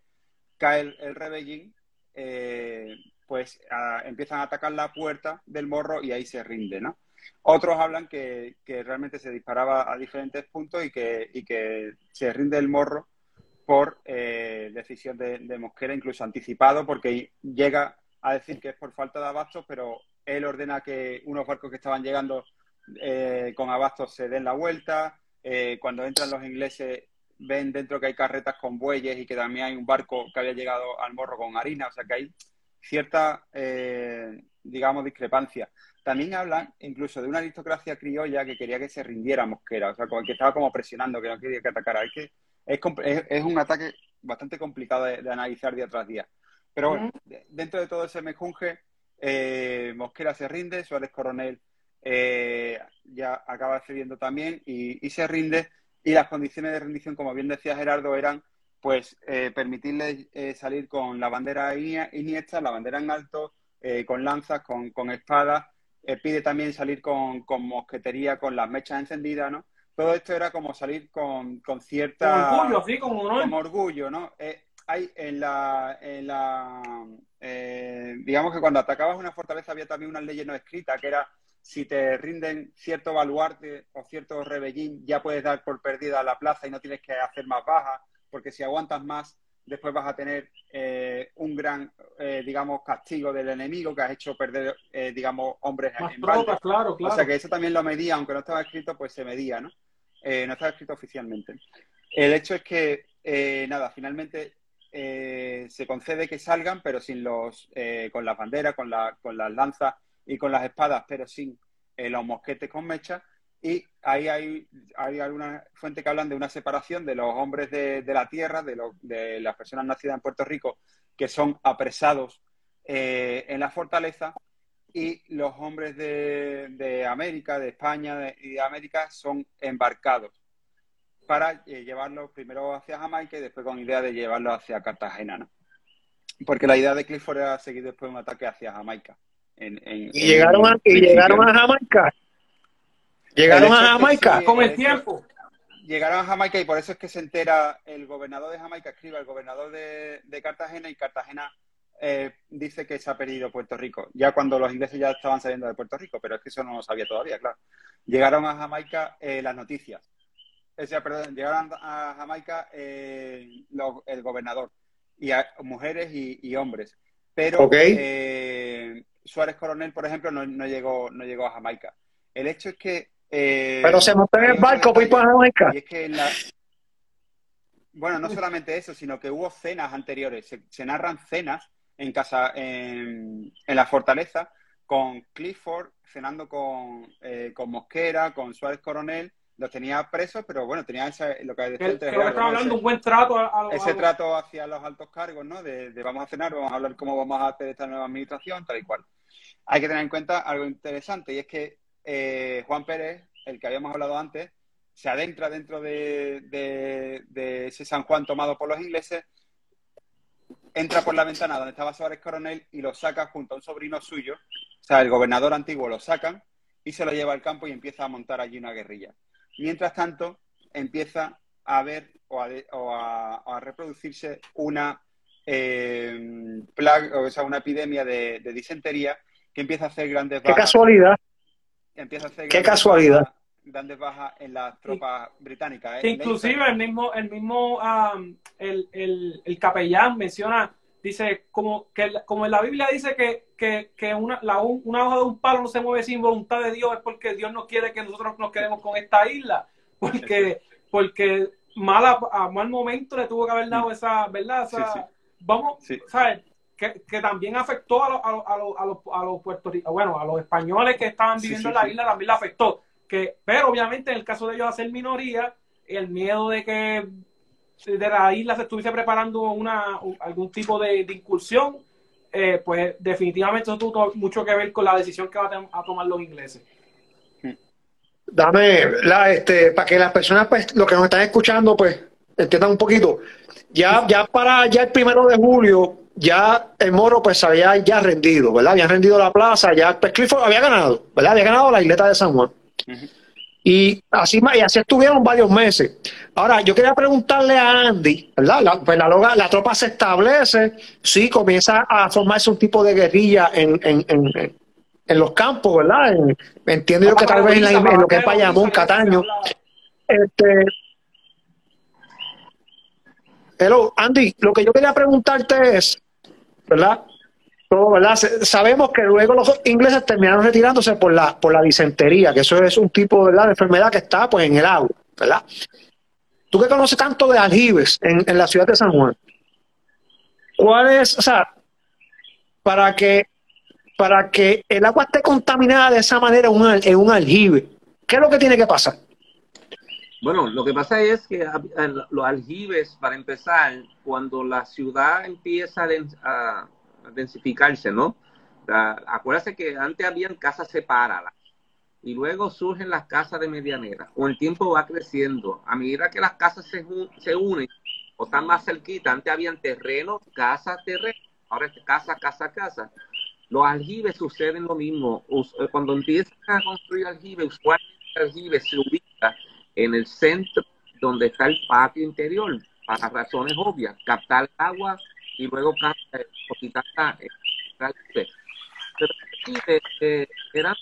cae el, rebellín, eh, pues empiezan a atacar la puerta del morro y ahí se rinde, ¿no? Otros hablan que, realmente se disparaba a diferentes puntos y que, y que se rinde el morro por eh, decisión de, de, Mosquera, incluso anticipado, porque llega a decir que es por falta de abastos, pero él ordena que unos barcos que estaban llegando eh, con abastos se den la vuelta. Eh, cuando entran los ingleses ven dentro que hay carretas con bueyes y que también hay un barco que había llegado al morro con harina, o sea que hay cierta, eh, digamos, discrepancia. También hablan incluso de una aristocracia criolla que quería que se rindiera Mosquera, o sea, que estaba como presionando, que no quería que atacara. Es que es, un ataque bastante complicado de, analizar día tras día. Pero bueno, dentro de todo ese mejunje, Mosquera se rinde, Suárez Coronel eh, ya acaba cediendo también y, se rinde. Y las condiciones de rendición, como bien decía Gerardo, eran pues eh, permitirle eh, salir con la bandera iniesta, la bandera en alto, con lanzas, con, con espadas. pide también salir con, mosquetería, con las mechas encendidas, ¿no? Todo esto era como salir con, con cierta... orgullo, sí, como, como orgullo, ¿no? hay en la... En la digamos que cuando atacabas una fortaleza había también una ley no escrita que era si te rinden cierto baluarte o cierto rebellín, ya puedes dar por perdida la plaza y no tienes que hacer más baja, porque si aguantas más, después vas a tener eh, un gran, eh, digamos, castigo del enemigo que has hecho perder, eh, digamos, hombres en claro, claro. O sea que eso también lo medía, aunque no estaba escrito, pues se medía, ¿no? no estaba escrito oficialmente. El hecho es que, nada, finalmente se concede que salgan, pero sin los, con las banderas, con, la, con las lanzas y con las espadas, pero sin eh, los mosquetes con mecha. Y ahí hay, hay alguna fuente que hablan de una separación de los hombres de, la tierra, de, las personas nacidas en Puerto Rico, que son apresados eh, en la fortaleza, y los hombres de, América, de España y de, América son embarcados para eh, llevarlos primero hacia Jamaica y después con idea de llevarlos hacia Cartagena. Porque la idea de Clifford era seguir después un ataque hacia Jamaica y llegaron, a, llegaron a Jamaica. Llegaron a Jamaica. con el tiempo. Llegaron a Jamaica y por eso es que se entera el gobernador de Jamaica, escribe el gobernador de, Cartagena y Cartagena eh, dice que se ha perdido Puerto Rico, ya cuando los ingleses ya estaban saliendo de Puerto Rico, pero es que eso no lo sabía todavía, claro. Llegaron a Jamaica eh, las noticias. O sea, perdón, llegaron a Jamaica eh, el gobernador, y a mujeres y, hombres. Pero Suárez Coronel, por ejemplo, no, llegó, no llegó a Jamaica. El hecho es que... Eh, Pero se montó en el barco para ir para Jamaica. Y es que Bueno, no solamente eso, sino que hubo cenas anteriores. Se, narran cenas en casa, en, la fortaleza, con Clifford cenando con, eh, con Mosquera, con Suárez Coronel, los tenía presos, pero bueno, tenía ese, lo que decía estaba hablando un buen trato a, Ese trato hacia los altos cargos, ¿no? De, vamos a cenar, vamos a hablar cómo vamos a hacer esta nueva administración, tal y cual. Hay que tener en cuenta algo interesante y es que eh, Juan Pérez, el que habíamos hablado antes, se adentra dentro de, de, ese San Juan tomado por los ingleses, entra por la ventana donde estaba Suárez Coronel y lo saca junto a un sobrino suyo, o sea, el gobernador antiguo lo sacan y se lo lleva al campo y empieza a montar allí una guerrilla. Mientras tanto, empieza a haber o a, reproducirse una eh, o sea, una epidemia de, disentería que empieza a hacer grandes bajas. ¡Qué casualidad! Empieza a hacer ¡Qué casualidad! grandes bajas en las tropas británicas. ¿eh? Inclusive el mismo, el mismo el, el, capellán menciona, dice, como que como en la Biblia dice que, que, que una, la, una hoja de un palo no se mueve sin voluntad de Dios, es porque Dios no quiere que nosotros nos quedemos con esta isla, porque, porque mal, a, mal momento le tuvo que haber dado esa, ¿verdad? Vamos, ¿sabes? Que, que, también afectó a, los a, los a, los, a los puertorriqueños, bueno, a los españoles que estaban viviendo en la isla también le afectó. Que, pero obviamente en el caso de ellos hacer minoría, el miedo de que de la isla se estuviese preparando una, algún tipo de, incursión, eh, pues definitivamente eso tuvo mucho que ver con la decisión que van a, tomar los ingleses. Dame, la, este, para que las personas, pues, los que nos están escuchando, pues, entiendan un poquito. Ya, ya para ya el primero de julio, ya el Moro pues había ya rendido, ¿verdad? Habían rendido la plaza, ya pues Clifford había ganado, ¿verdad? Había ganado la isleta de San Juan. Y así, y así estuvieron varios meses. Ahora, yo quería preguntarle a Andy, ¿verdad? La, pues la, la tropa se establece, sí, comienza a formarse un tipo de guerrilla en, en, en, en los campos, ¿verdad? entiendo yo que tal vez en, lo que es Bayamón, Cataño. Este, pero, Andy, lo que yo quería preguntarte es, ¿verdad? ¿Verdad? Sabemos que luego los ingleses terminaron retirándose por la, por la disentería, que eso es un tipo de enfermedad que está pues en el agua, ¿verdad? Tú que conoces tanto de aljibes en, en la ciudad de San Juan, ¿cuál es, o sea, para que, para que el agua esté contaminada de esa manera un, en un aljibe, ¿qué es lo que tiene que pasar? Bueno, lo que pasa es que los aljibes, para empezar, cuando la ciudad empieza a, densificarse, ¿no? acuérdate que antes habían casas separadas y luego surgen las casas de medianera. Con el tiempo va creciendo. A medida que las casas se, se unen o están más cerquitas, antes habían terrenos, casa, terreno, ahora es casa, casa, casa. Los aljibes suceden lo mismo. Eh, cuando empiezan a construir aljibes, usualmente el aljibe se ubica en el centro donde está el patio interior, para razones obvias, captar agua y luego eh, quitar Pero eh, eran,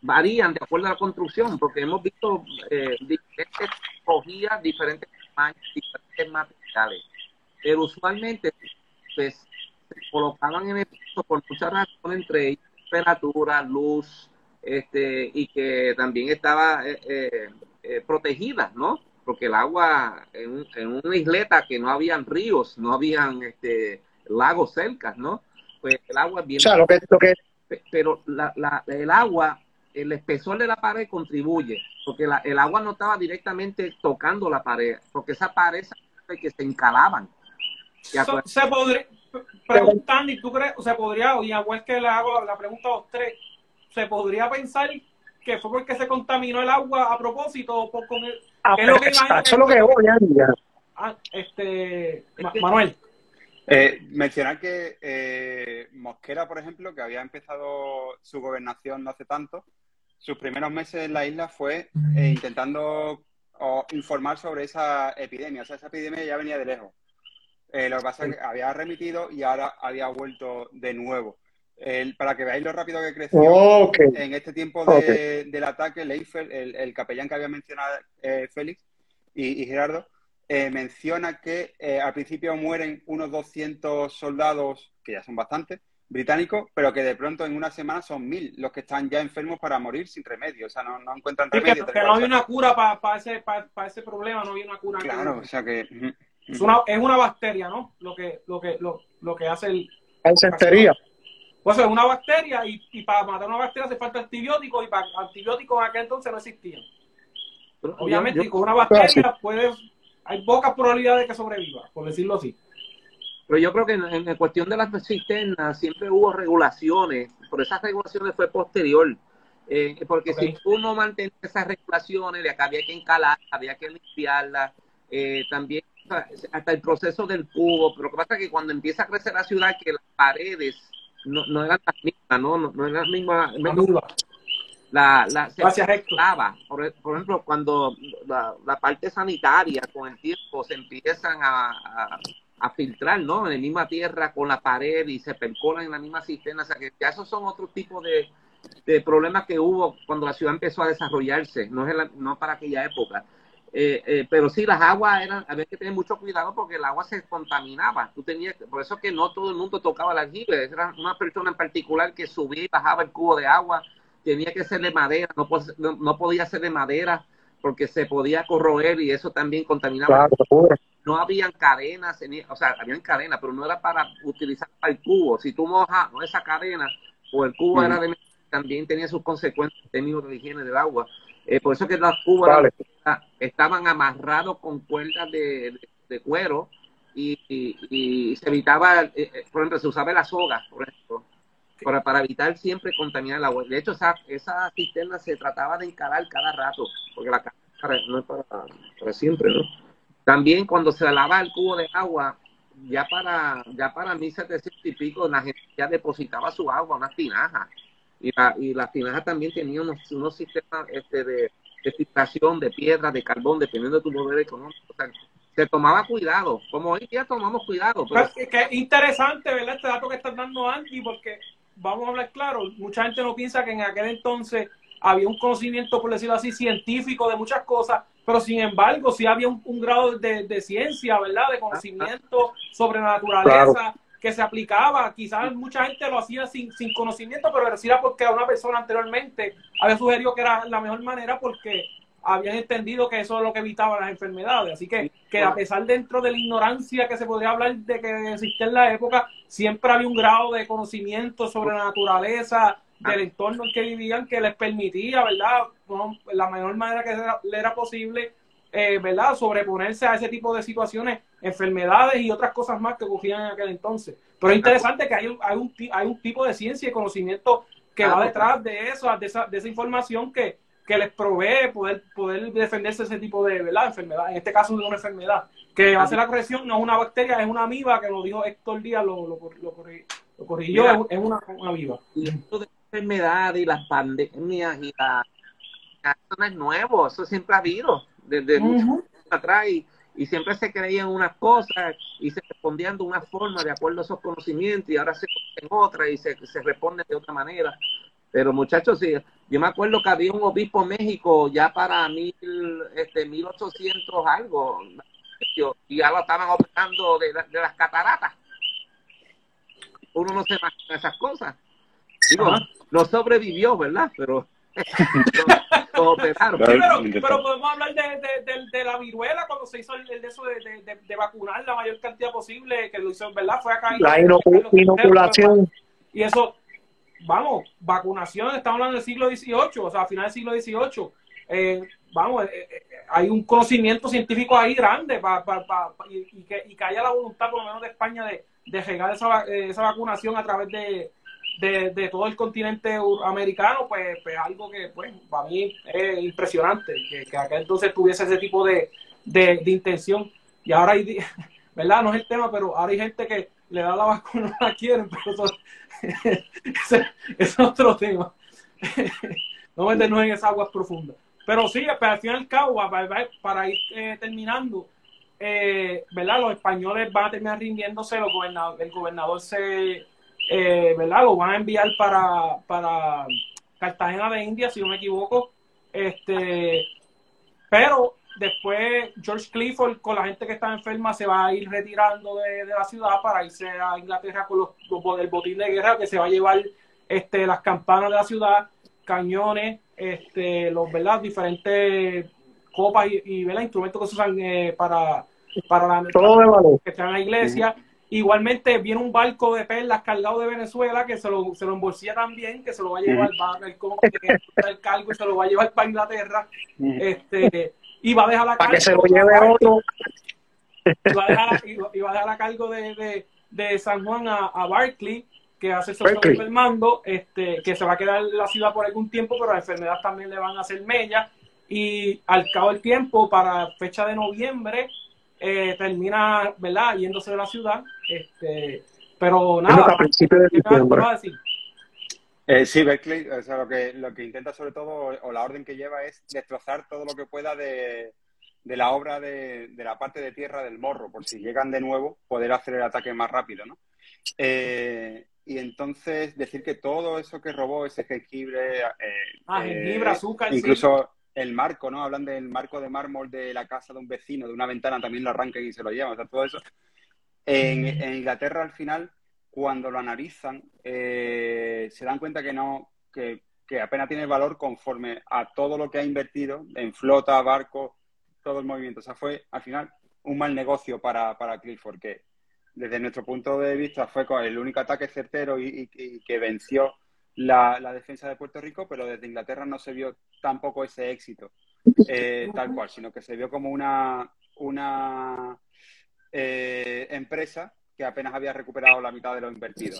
varían de acuerdo a la construcción, porque hemos visto eh, diferentes tipologías, diferentes tamaños, diferentes materiales. Pero usualmente pues, se colocaban en el piso por muchas razones, entre ellas temperatura, luz, este, y que también estaba eh, eh, protegidas, ¿no? Porque el agua en, una isleta que no habían ríos, no habían este, lagos cerca, ¿no? Pues el agua es bien... lo que, lo que... Pero la, la, el agua, el espesor de la pared contribuye, porque la, el agua no estaba directamente tocando la pared, porque esa pared que se encalaban. se podría, preguntando, ¿y tú crees, o se podría, y igual que le hago la pregunta a los tres, se podría pensar que fue porque se contaminó el agua a propósito por con el, ah, lo que eso es lo que voy a ah, este Manuel eh, mencionar que eh, Mosquera, por ejemplo, que había empezado su gobernación no hace tanto, sus primeros meses en la isla fue eh, intentando informar sobre esa epidemia. O sea, esa epidemia ya venía de lejos. lo que pasa es que había remitido y ahora había vuelto de nuevo. Para que veáis lo rápido que creció en este tiempo del ataque, Leifert, el, capellán que había mencionado eh, Félix y, Gerardo, eh, menciona que eh, al principio mueren unos 200 soldados, que ya son bastantes, británicos, pero que de pronto en una semana son mil los que están ya enfermos para morir sin remedio, o sea, no, encuentran remedio. Que, no había una cura para ese, ese problema, no había una cura. Claro, o sea que... Es una, es una bacteria, ¿no? Lo que, lo que, lo, lo que hace el... La pues es una bacteria y, para matar una bacteria hace falta antibióticos y para antibióticos en aquel entonces no existían. Obviamente, con una bacteria puede, hay pocas probabilidades de que sobreviva, por decirlo así. Pero yo creo que en, cuestión de las cisternas siempre hubo regulaciones, por esas regulaciones fue posterior. Eh, porque si tú no mantienes esas regulaciones, había que encalar, había que limpiarlas, eh, también hasta el proceso del cubo. Pero lo que pasa es que cuando empieza a crecer la ciudad, que las paredes no, no eran las mismas, no, no, no eran las mismas. La, la, se por, por, ejemplo, cuando la, la, parte sanitaria con el tiempo se empiezan a, a, filtrar, ¿no? En la misma tierra con la pared y se percolan en la misma cisterna, o sea que ya esos son otros tipos de, de problemas que hubo cuando la ciudad empezó a desarrollarse, no, es no para aquella época. Eh, eh, pero sí, las aguas eran, había que tener mucho cuidado porque el agua se contaminaba. Tú tenías, por eso que no todo el mundo tocaba la aljibe. Era una persona en particular que subía y bajaba el cubo de agua. Tenía que ser de madera, no, no, podía ser de madera porque se podía corroer y eso también contaminaba. no habían cadenas, o sea, habían cadenas, pero no era para utilizar el cubo. Si tú mojas esa cadena o el cubo era de también tenía sus consecuencias términos de higiene del agua. Eh, por eso que las cubas estaban amarrados con cuerdas de, de cuero y, se evitaba, eh, eh, por ejemplo, se usaba la soga, por ejemplo, para, para evitar siempre contaminar el agua. De hecho, esa, esa cisterna se trataba de encarar cada rato, porque la casa no es para, para siempre, ¿no? También cuando se lavaba el cubo de agua, ya para ya para 1700 y pico, la gente ya depositaba su agua, unas tinajas. Y, la, y las tinajas también tenían unos, unos sistemas este, de, de filtración de piedra, de carbón, dependiendo de tu poder económico. O se tomaba cuidado, como hoy día tomamos cuidado. Pero... Interesante, ¿verdad? Este dato que estás dando, Andy, porque vamos a hablar claro, mucha gente no piensa que en aquel entonces había un conocimiento, por decirlo así, científico de muchas cosas, pero sin embargo sí había un, grado de, ciencia, ¿verdad? De conocimiento sobre la naturaleza que se aplicaba. Quizás mucha gente lo hacía sin, sin conocimiento, pero decía porque una persona anteriormente había sugerido que era la mejor manera porque habían entendido que eso es lo que evitaba las enfermedades. Así que, que a pesar dentro de la ignorancia que se podría hablar de que existía en la época, siempre había un grado de conocimiento sobre la naturaleza, del entorno en que vivían, que les permitía, ¿verdad? La mejor manera que le era posible, eh, ¿verdad? Sobreponerse a ese tipo de situaciones, enfermedades y otras cosas más que ocurrían en aquel entonces. Pero es interesante que hay un, hay un, hay un tipo de ciencia y conocimiento que va detrás de eso, de esa, de esa información que, que les provee poder, poder defenderse de ese tipo de ¿verdad? enfermedad, en este caso de una enfermedad, que hace la corrección no es una bacteria, es una amiba, que lo dijo Héctor Díaz, lo, lo, lo, corrigió, es, una, una amiba. Y esto de enfermedad y las pandemias y la... Eso no es nuevo, eso siempre ha habido, desde mucho atrás, y, y, siempre se creían unas cosas y se respondían de una forma de acuerdo a esos conocimientos, y ahora se en otra y se, se responde de otra manera. Pero muchachos, sí, yo me acuerdo que había un obispo en México ya para mil, este, 1800 algo, y ya lo estaban operando de, las cataratas. Uno no se imagina esas cosas. Digo, no sobrevivió, ¿verdad? Pero lo, operaron. Pero, podemos hablar de, la viruela cuando se hizo el, de eso de, vacunar la mayor cantidad posible, que lo hizo, ¿verdad? Fue acá. La inoculación. Y eso, vamos, vacunación, estamos hablando del siglo XVIII, o sea, a final del siglo XVIII. Eh, vamos, eh, eh, hay un conocimiento científico ahí grande pa, y, que, y, que, haya la voluntad, por lo menos de España, de, de llegar esa, esa vacunación a través de, todo el continente americano, pues, pues algo que, pues, para mí es impresionante, que, que aquel entonces tuviese ese tipo de intención. Y ahora hay, ¿verdad? No es el tema, pero ahora hay gente que le da la vacuna, no la quieren, pero eso, ese, es otro tema. no meternos en esas aguas profundas. Pero sí, al fin y al cabo, para, ir eh, terminando, eh, ¿verdad? Los españoles van a terminar rindiéndose, los gobernador, el gobernador se, eh, ¿verdad? Lo van a enviar para, para Cartagena de India, si no me equivoco. Este, pero después George Clifford con la gente que está enferma se va a ir retirando de, la ciudad para irse a Inglaterra con los, el botín de guerra que se va a llevar este, las campanas de la ciudad, cañones, este, los ¿verdad? diferentes copas y, ¿verdad? instrumentos que se usan eh, para, para la que están en la iglesia. Igualmente viene un barco de perlas cargado de Venezuela que se lo, se lo embolsilla también, que se lo va a llevar, el, el cargo y se lo va a llevar para Inglaterra. Este, y va a dejar la cargo. que se lo lleve otro. Y va a dejar, a cargo de, de, San Juan a, a Barclay, que hace el mando, este, que se va a quedar en la ciudad por algún tiempo, pero las enfermedades también le van a hacer mella. Y al cabo del tiempo, para fecha de noviembre, eh, termina, ¿verdad?, yéndose de la ciudad. Este, pero nada. A principios de diciembre. Eh, sí, Berkeley, o sea, lo que, lo que intenta sobre todo, o la orden que lleva es destrozar todo lo que pueda de, la obra de, la parte de tierra del morro, por si llegan de nuevo, poder hacer el ataque más rápido, ¿no? Eh, y entonces decir que todo eso que robó, ese jengibre... Eh, ah, jengibre, azúcar, Incluso el marco, ¿no? Hablan del marco de mármol de la casa de un vecino, de una ventana, también lo arrancan y se lo llevan, o sea, todo eso. en Inglaterra, al final, cuando lo analizan, eh, se dan cuenta que no, que, apenas tiene valor conforme a todo lo que ha invertido en flota, barco, todo el movimiento. O sea, fue al final un mal negocio para, para Clifford, que desde nuestro punto de vista fue el único ataque certero y, que venció la, defensa de Puerto Rico, pero desde Inglaterra no se vio tampoco ese éxito eh, tal cual, sino que se vio como una, una eh, empresa que apenas había recuperado la mitad de lo invertido.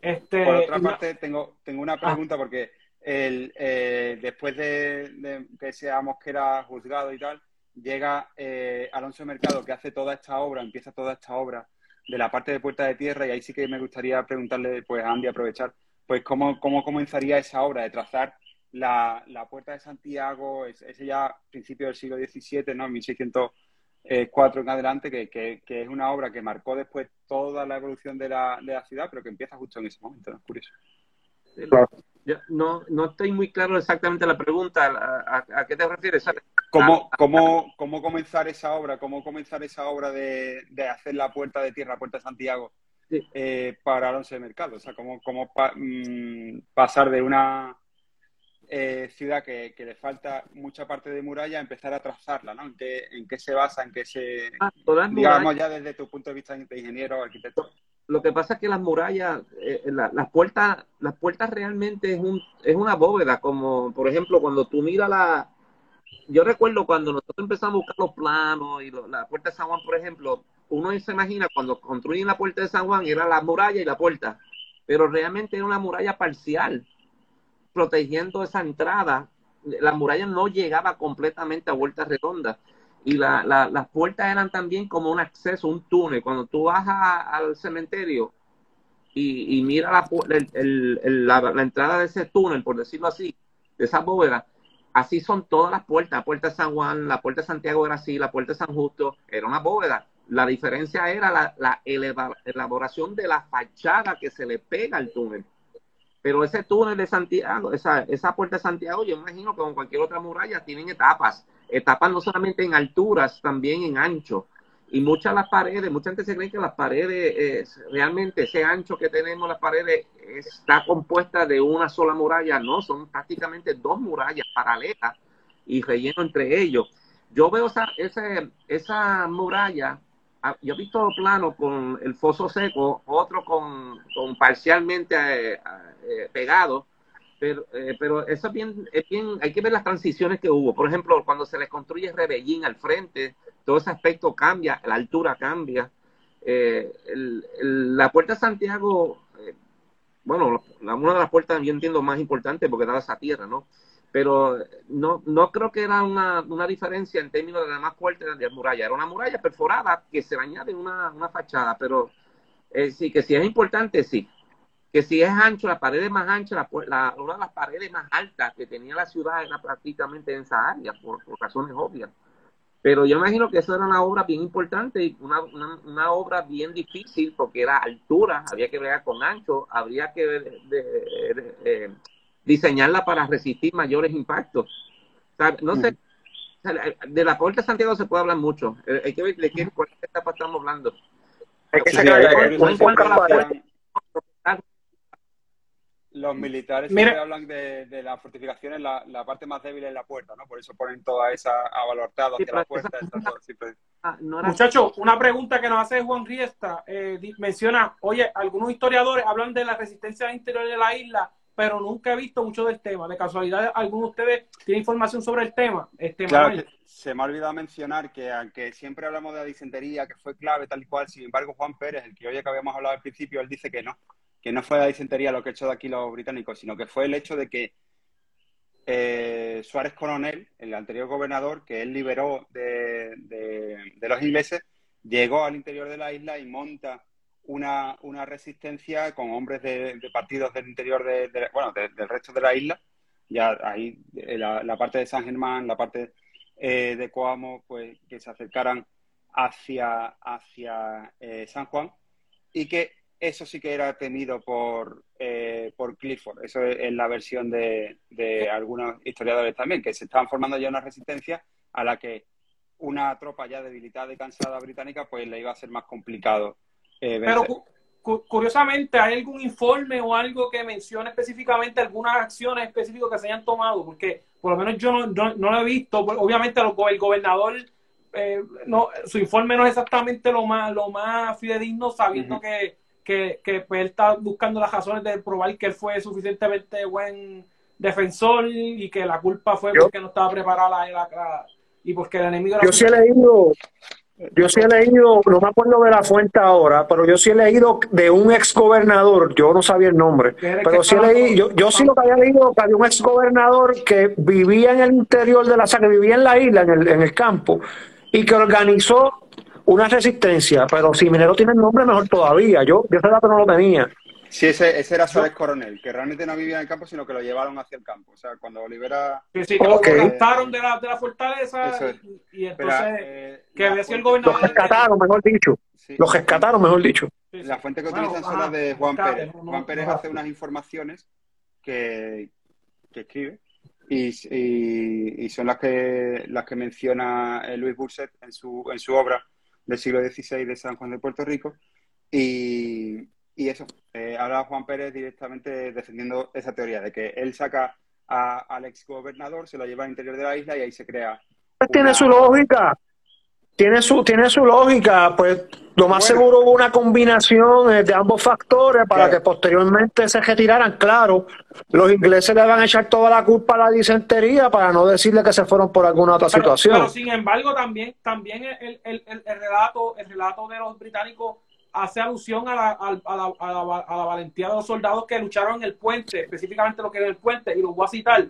Este, Por otra parte, tengo, tengo una pregunta porque el, eh, después de, que seamos que era juzgado y tal, llega eh, Alonso Mercado que hace toda esta obra, empieza toda esta obra de la parte de Puerta de Tierra y ahí sí que me gustaría preguntarle pues a Andy aprovechar pues cómo, cómo comenzaría esa obra de trazar la, la Puerta de Santiago, ese ya principio del siglo XVII, ¿no? 1604 en adelante, que, que, que, es una obra que marcó después toda la evolución de la, de la ciudad, pero que empieza justo en ese momento, ¿no? Es curioso. Yo no, no estoy muy claro exactamente la pregunta. ¿A, a qué te refieres? ¿Cómo, cómo, ¿Cómo comenzar esa obra? ¿Cómo comenzar esa obra de, de hacer la puerta de tierra, puerta de Santiago, sí. eh, para Alonso de Mercado? O sea, ¿cómo, cómo pa, mmm, pasar de una eh, ciudad que, que, le falta mucha parte de muralla empezar a trazarla? ¿no? ¿En qué, en qué se basa? ¿En qué se...? Ah, digamos ya desde tu punto de vista de ingeniero o arquitecto. Lo que pasa es que las murallas, eh, la, las puertas, las puertas realmente es un, es una bóveda, como por ejemplo cuando tú miras la, yo recuerdo cuando nosotros empezamos a buscar los planos y lo, la puerta de San Juan, por ejemplo, uno se imagina cuando construyen la puerta de San Juan era la muralla y la puerta, pero realmente era una muralla parcial, protegiendo esa entrada. La muralla no llegaba completamente a vuelta redonda y la, la, las puertas eran también como un acceso, un túnel. Cuando tú vas al cementerio y, y mira la, entrada de ese túnel, por decirlo así, de esa bóveda, así son todas las puertas. La puerta de San Juan, la puerta de Santiago era así, la puerta de San Justo era una bóveda. La diferencia era la, elaboración de la fachada que se le pega al túnel. Pero ese túnel de Santiago, esa, esa puerta de Santiago, yo imagino que como cualquier otra muralla, tienen etapas. Etapas no solamente en alturas, también en ancho. Y muchas las paredes, mucha gente se cree que las paredes, eh, realmente ese ancho que tenemos, las paredes, está compuesta de una sola muralla. No, son prácticamente dos murallas paralelas y relleno entre ellos. Yo veo esa, esa, esa muralla, yo he visto planos con el foso seco, otro con, con parcialmente eh, eh, pegado, pero, eh, pero eso es bien, es bien, hay que ver las transiciones que hubo. Por ejemplo, cuando se les construye Rebellín al frente, todo ese aspecto cambia, la altura cambia. Eh, la Puerta de Santiago, eh, bueno, la, una de las puertas yo entiendo más importante porque da esa tierra, ¿no? Pero no, no creo que era una, una diferencia en términos de las demás puertas de muralla. Era una muralla perforada que se le añade una, una fachada, pero eh, sí, que si es importante, sí que si es ancho, la pared es más ancha, la, la, una de las paredes más altas que tenía la ciudad era prácticamente en esa área, por, por razones obvias. Pero yo imagino que eso era una obra bien importante y una, una, una, obra bien difícil porque era altura, había que bregar con ancho, habría que de, de, de, eh, diseñarla para resistir mayores impactos. O sea, no sé, de la puerta de Santiago se puede hablar mucho. Hay que ver de qué, cuál etapa estamos hablando. Hay que sacar puerta los militares Mira, siempre hablan de, de las fortificaciones, la, la, parte más débil es la puerta, ¿no? Por eso ponen toda esa abalortada hacia sí, la puerta. Esa... Está todo siempre... ah, no era... Muchachos, una pregunta que nos hace Juan Riestra. Eh, menciona, oye, algunos historiadores hablan de la resistencia interior de la isla, pero nunca he visto mucho del tema. De casualidad, ¿alguno de ustedes tiene información sobre el tema? Este, claro, se me ha olvidado mencionar que aunque siempre hablamos de la disentería, que fue clave tal y cual, sin embargo, Juan Pérez, el que hoy que habíamos hablado al principio, él dice que no, que no fue la disentería lo que ha hecho de aquí los británicos, sino que fue el hecho de que eh, Suárez Coronel, el anterior gobernador, que él liberó de, de, de, los ingleses, llegó al interior de la isla y monta una, una resistencia con hombres de, de partidos del interior de, bueno, del resto de la isla. Ya ahí eh, la, la parte de San Germán, la parte eh, de Coamo, pues que se acercaran hacia, hacia eh, San Juan y que eso sí que era temido por, eh, por Clifford. Eso es, la versión de, de, algunos historiadores también, que se estaban formando ya una resistencia a la que una tropa ya debilitada y cansada británica pues le iba a ser más complicado. Eh, Pero cu curiosamente, ¿hay algún informe o algo que mencione específicamente algunas acciones específicas que se hayan tomado? Porque por lo menos yo no, no, no lo he visto. Obviamente el gobernador, eh, no, su informe no es exactamente lo más, lo más fidedigno, sabiendo uh -huh. que que, que pues, él está buscando las razones de probar que él fue suficientemente buen defensor y que la culpa fue porque no estaba preparada la, la, y porque el enemigo yo sí he leído yo sí he leído, no me acuerdo de la fuente ahora, pero yo sí he leído de un ex gobernador, yo no sabía el nombre, pero sí he leído, yo, yo sí lo que había leído que había un ex gobernador que vivía en el interior de la, o sea, que vivía en la isla, en el, en el campo, y que organizó una resistencia, pero si Minero tiene el nombre, mejor todavía. Yo, yo ese dato no lo tenía. Sí, ese, ese era Suárez Coronel, que realmente no vivía en el campo, sino que lo llevaron hacia el campo. O sea, cuando Olivera... Sí, sí, que lo cortaron de la, de la fortaleza y, y, entonces Pero, eh, que había sido el gobernador... Los rescataron, mejor dicho. Sí. Los rescataron, mejor dicho. Sí, la fuente que bueno, utilizan son las de Juan Pérez. No, no, Juan Pérez hace unas informaciones que, que escribe y, y, y, son las que, las que menciona eh, Luis Burset en su, en su obra del siglo XVI de San Juan de Puerto Rico. Y, y eso, eh, habla Juan Pérez directamente defendiendo esa teoría de que él saca a, al ex gobernador, se lo lleva al interior de la isla y ahí se crea. Pues una... Tiene su lógica, tiene su, tiene su lógica, pues lo más bueno. seguro hubo una combinación eh, de ambos factores para claro. que posteriormente se retiraran. Claro, los ingleses le van a echar toda la culpa a la disentería para no decirle que se fueron por alguna otra pero, situación. Pero sin embargo, también, también el, el, el, el, relato, el relato de los británicos hace alusión a la, a, la, a, la, a la, valentía de los soldados que lucharon en el puente, específicamente lo que era el puente, y los voy a citar,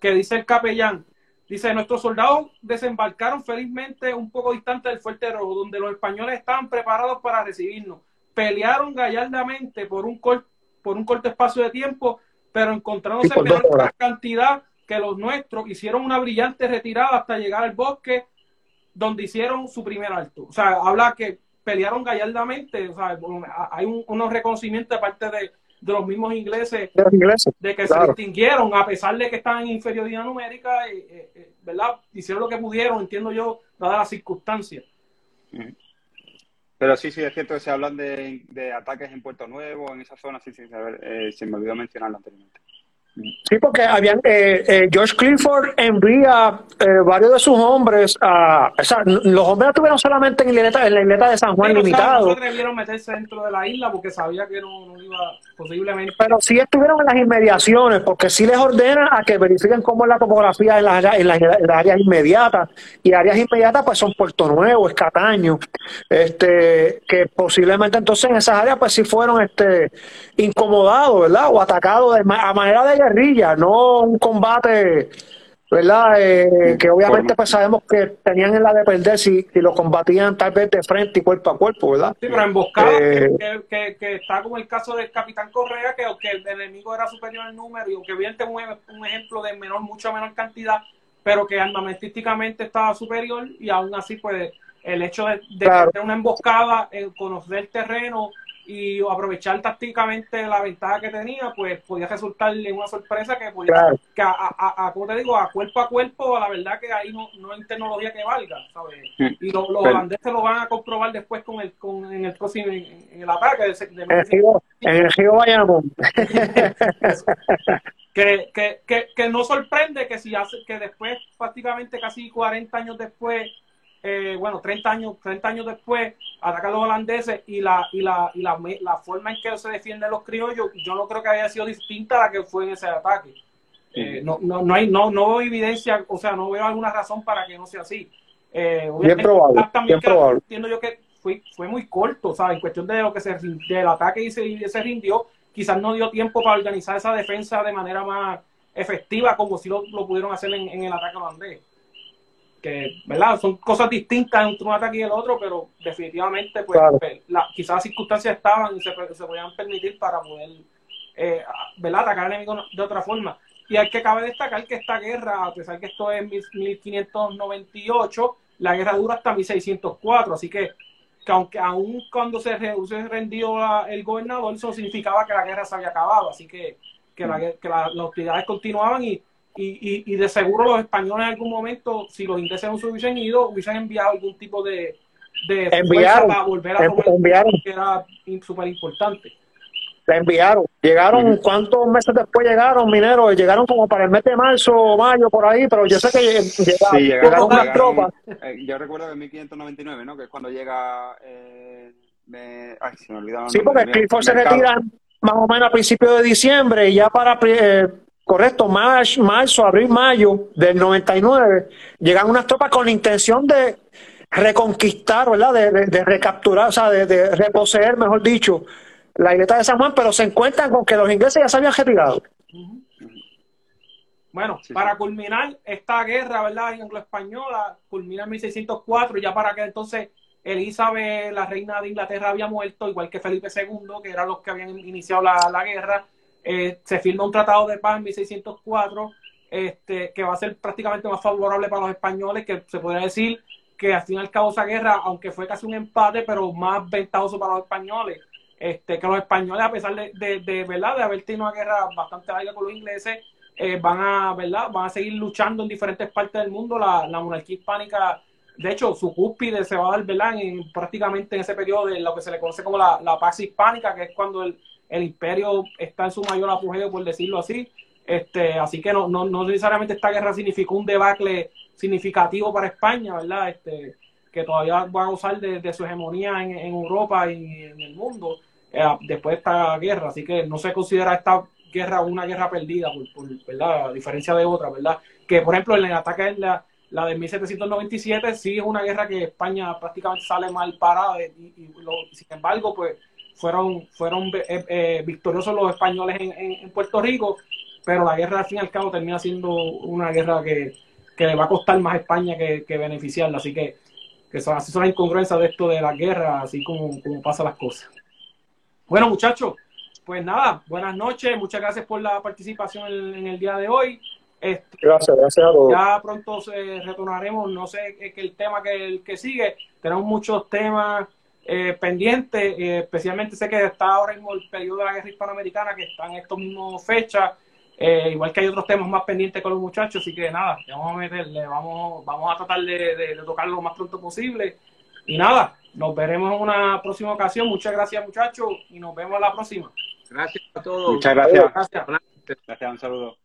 que dice el capellán, dice, nuestros soldados desembarcaron felizmente un poco distante del Fuerte Rojo, donde los españoles estaban preparados para recibirnos. Pelearon gallardamente por un, por un corto espacio de tiempo, pero encontrándose en menor cantidad que los nuestros, hicieron una brillante retirada hasta llegar al bosque, donde hicieron su primer alto. O sea, habla que pelearon gallardamente, o sea, hay un, unos reconocimientos de parte de, de los mismos ingleses, de, los ingleses de que claro. se distinguieron, a pesar de que estaban en inferioridad numérica, eh, eh, ¿verdad? Hicieron lo que pudieron, entiendo yo, dadas las circunstancias. Pero sí, sí, es cierto que se hablan de, de ataques en Puerto Nuevo, en esa zona, sí, sí, eh, se me olvidó mencionarlo anteriormente. Sí, porque habían eh, eh, George Clifford envía eh, varios de sus hombres a. O sea, los hombres estuvieron solamente en la isleta, en la isleta de San Juan Pero, limitado. No se atrevieron a meterse dentro de la isla porque sabía que no, no, iba posiblemente. Pero sí estuvieron en las inmediaciones, porque sí les ordena a que verifiquen cómo es la topografía en las, en las, en las áreas inmediatas. Y áreas inmediatas, pues son Puerto Nuevo, Escataño, este, que posiblemente entonces en esas áreas, pues sí fueron este, incomodados, ¿verdad? O atacados de, a manera de guerrilla, no un combate, ¿verdad? Eh, que obviamente pues sabemos que tenían en la de perder si, si, lo combatían tal vez de frente y cuerpo a cuerpo, ¿verdad? Sí, pero emboscada, eh, que, que, que, está como el caso del capitán Correa, que aunque el enemigo era superior en número y aunque bien un, un ejemplo de menor, mucho menor cantidad, pero que armamentísticamente estaba superior y aún así pues el hecho de, de claro. tener una emboscada, el conocer el terreno, y aprovechar tácticamente la ventaja que tenía, pues podía resultarle una sorpresa que podía, claro. que a, a, a, como te digo, a cuerpo a cuerpo, la verdad que ahí no, no hay tecnología que valga, ¿sabes? Y lo, los Pero, holandeses lo van a comprobar después con el, con, en el próximo, en, en el ataque. De, de, en, el río, en el que, que, que, que no sorprende que si hace, que después, prácticamente casi 40 años después, eh, bueno, 30 años, 30 años después, atacan los holandeses y la, y la, y la, la forma en que se defienden los criollos, yo no creo que haya sido distinta a la que fue en ese ataque. Eh, no, no, no, hay, no, no veo evidencia, o sea, no veo alguna razón para que no sea así. Eh, bien probable, también bien probable. Entiendo yo que fue, fue muy corto, ¿sabes? En cuestión de lo que se, del ataque y se, y se rindió, quizás no dio tiempo para organizar esa defensa de manera más efectiva como si lo, lo pudieron hacer en, en el ataque holandés que, ¿verdad? Son cosas distintas entre un ataque y el otro, pero definitivamente, pues, claro. la, quizás las circunstancias estaban y se, se podían permitir para poder, eh, ¿verdad? Atacar al enemigo de otra forma. Y hay que cabe destacar que esta guerra, a pesar que esto es 1598, la guerra dura hasta 1604, así que, que aunque aún cuando se, se rendió la, el gobernador, eso significaba que la guerra se había acabado, así que, que, la, que la, las hostilidades continuaban y y, y, y, de seguro los españoles en algún momento, si los ingleses no se hubiesen ido, hubiesen enviado algún tipo de, de enviaron, para volver a tomar enviaron. que era súper importante. La enviaron. Llegaron, uh -huh. ¿cuántos meses después llegaron, mineros? Llegaron como para el mes de marzo o mayo, por ahí, pero yo sé que llegaron, sí, llegaron, llegaron tropas. Eh, yo recuerdo que en 1599, ¿no? Que es cuando llega... Eh, me... Ay, se me olvidaron. Sí, porque Clifford se retira más o menos a principios de diciembre y ya para... Eh, correcto, marzo, marzo, abril, mayo del 99, llegan unas tropas con la intención de reconquistar, ¿verdad? De, recapturar, o sea, de, reposeer, mejor dicho, la isleta de San Juan, pero se encuentran con que los ingleses ya se habían retirado. Bueno, para culminar esta guerra, ¿verdad? Anglo-española, culmina en 1604, ya para que entonces Elizabeth, la reina de Inglaterra, había muerto, igual que Felipe II, que eran los que habían iniciado la, guerra. Eh, se firma un tratado de paz en 1604, este, que va a ser prácticamente más favorable para los españoles, que se podría decir que al fin y al guerra, aunque fue casi un empate, pero más ventajoso para los españoles. Este, que los españoles, a pesar de, de, ¿verdad? de haber tenido una guerra bastante larga con los ingleses, eh, van a, ¿verdad? Van a seguir luchando en diferentes partes del mundo. La, monarquía hispánica, de hecho, su cúspide se va a dar, ¿verdad? En, prácticamente en ese periodo de lo que se le conoce como la, la paz hispánica, que es cuando el, el, imperio está en su mayor apogeo, por decirlo así. Este, así que no, no, no necesariamente esta guerra significó un debacle significativo para España, ¿verdad? Este, que todavía va a gozar de, su hegemonía en, en, Europa y en el mundo eh, después de esta guerra. Así que no se considera esta guerra una guerra perdida, por, ¿verdad? A diferencia de otra, ¿verdad? Que, por ejemplo, en el ataque la, la de 1797 sí es una guerra que España prácticamente sale mal parada y, sin embargo, pues fueron, fueron eh, eh, victoriosos los españoles en, Puerto Rico, pero la guerra al fin y al cabo termina siendo una guerra que, le va a costar más a España que, beneficiarla, así que, que son, así son las incongruencias de esto de la guerra, así como, como pasan las cosas. Bueno, muchachos, pues nada, buenas noches, muchas gracias por la participación en, el día de hoy. Este, gracias, gracias a todos. Ya pronto retornaremos, no sé qué el tema que, el que sigue, tenemos muchos temas eh, pendientes, eh, especialmente sé que está ahora mismo el periodo de la guerra hispanoamericana, que está en estas mismas fechas, eh, igual que hay otros temas más pendientes con los muchachos, así que nada, vamos a meterle, vamos, vamos a tratar de, de tocarlo lo más pronto posible. Y nada, nos veremos en una próxima ocasión. Muchas gracias, muchachos, y nos vemos la próxima. Gracias a todos. Muchas gracias. Gracias, gracias un saludo.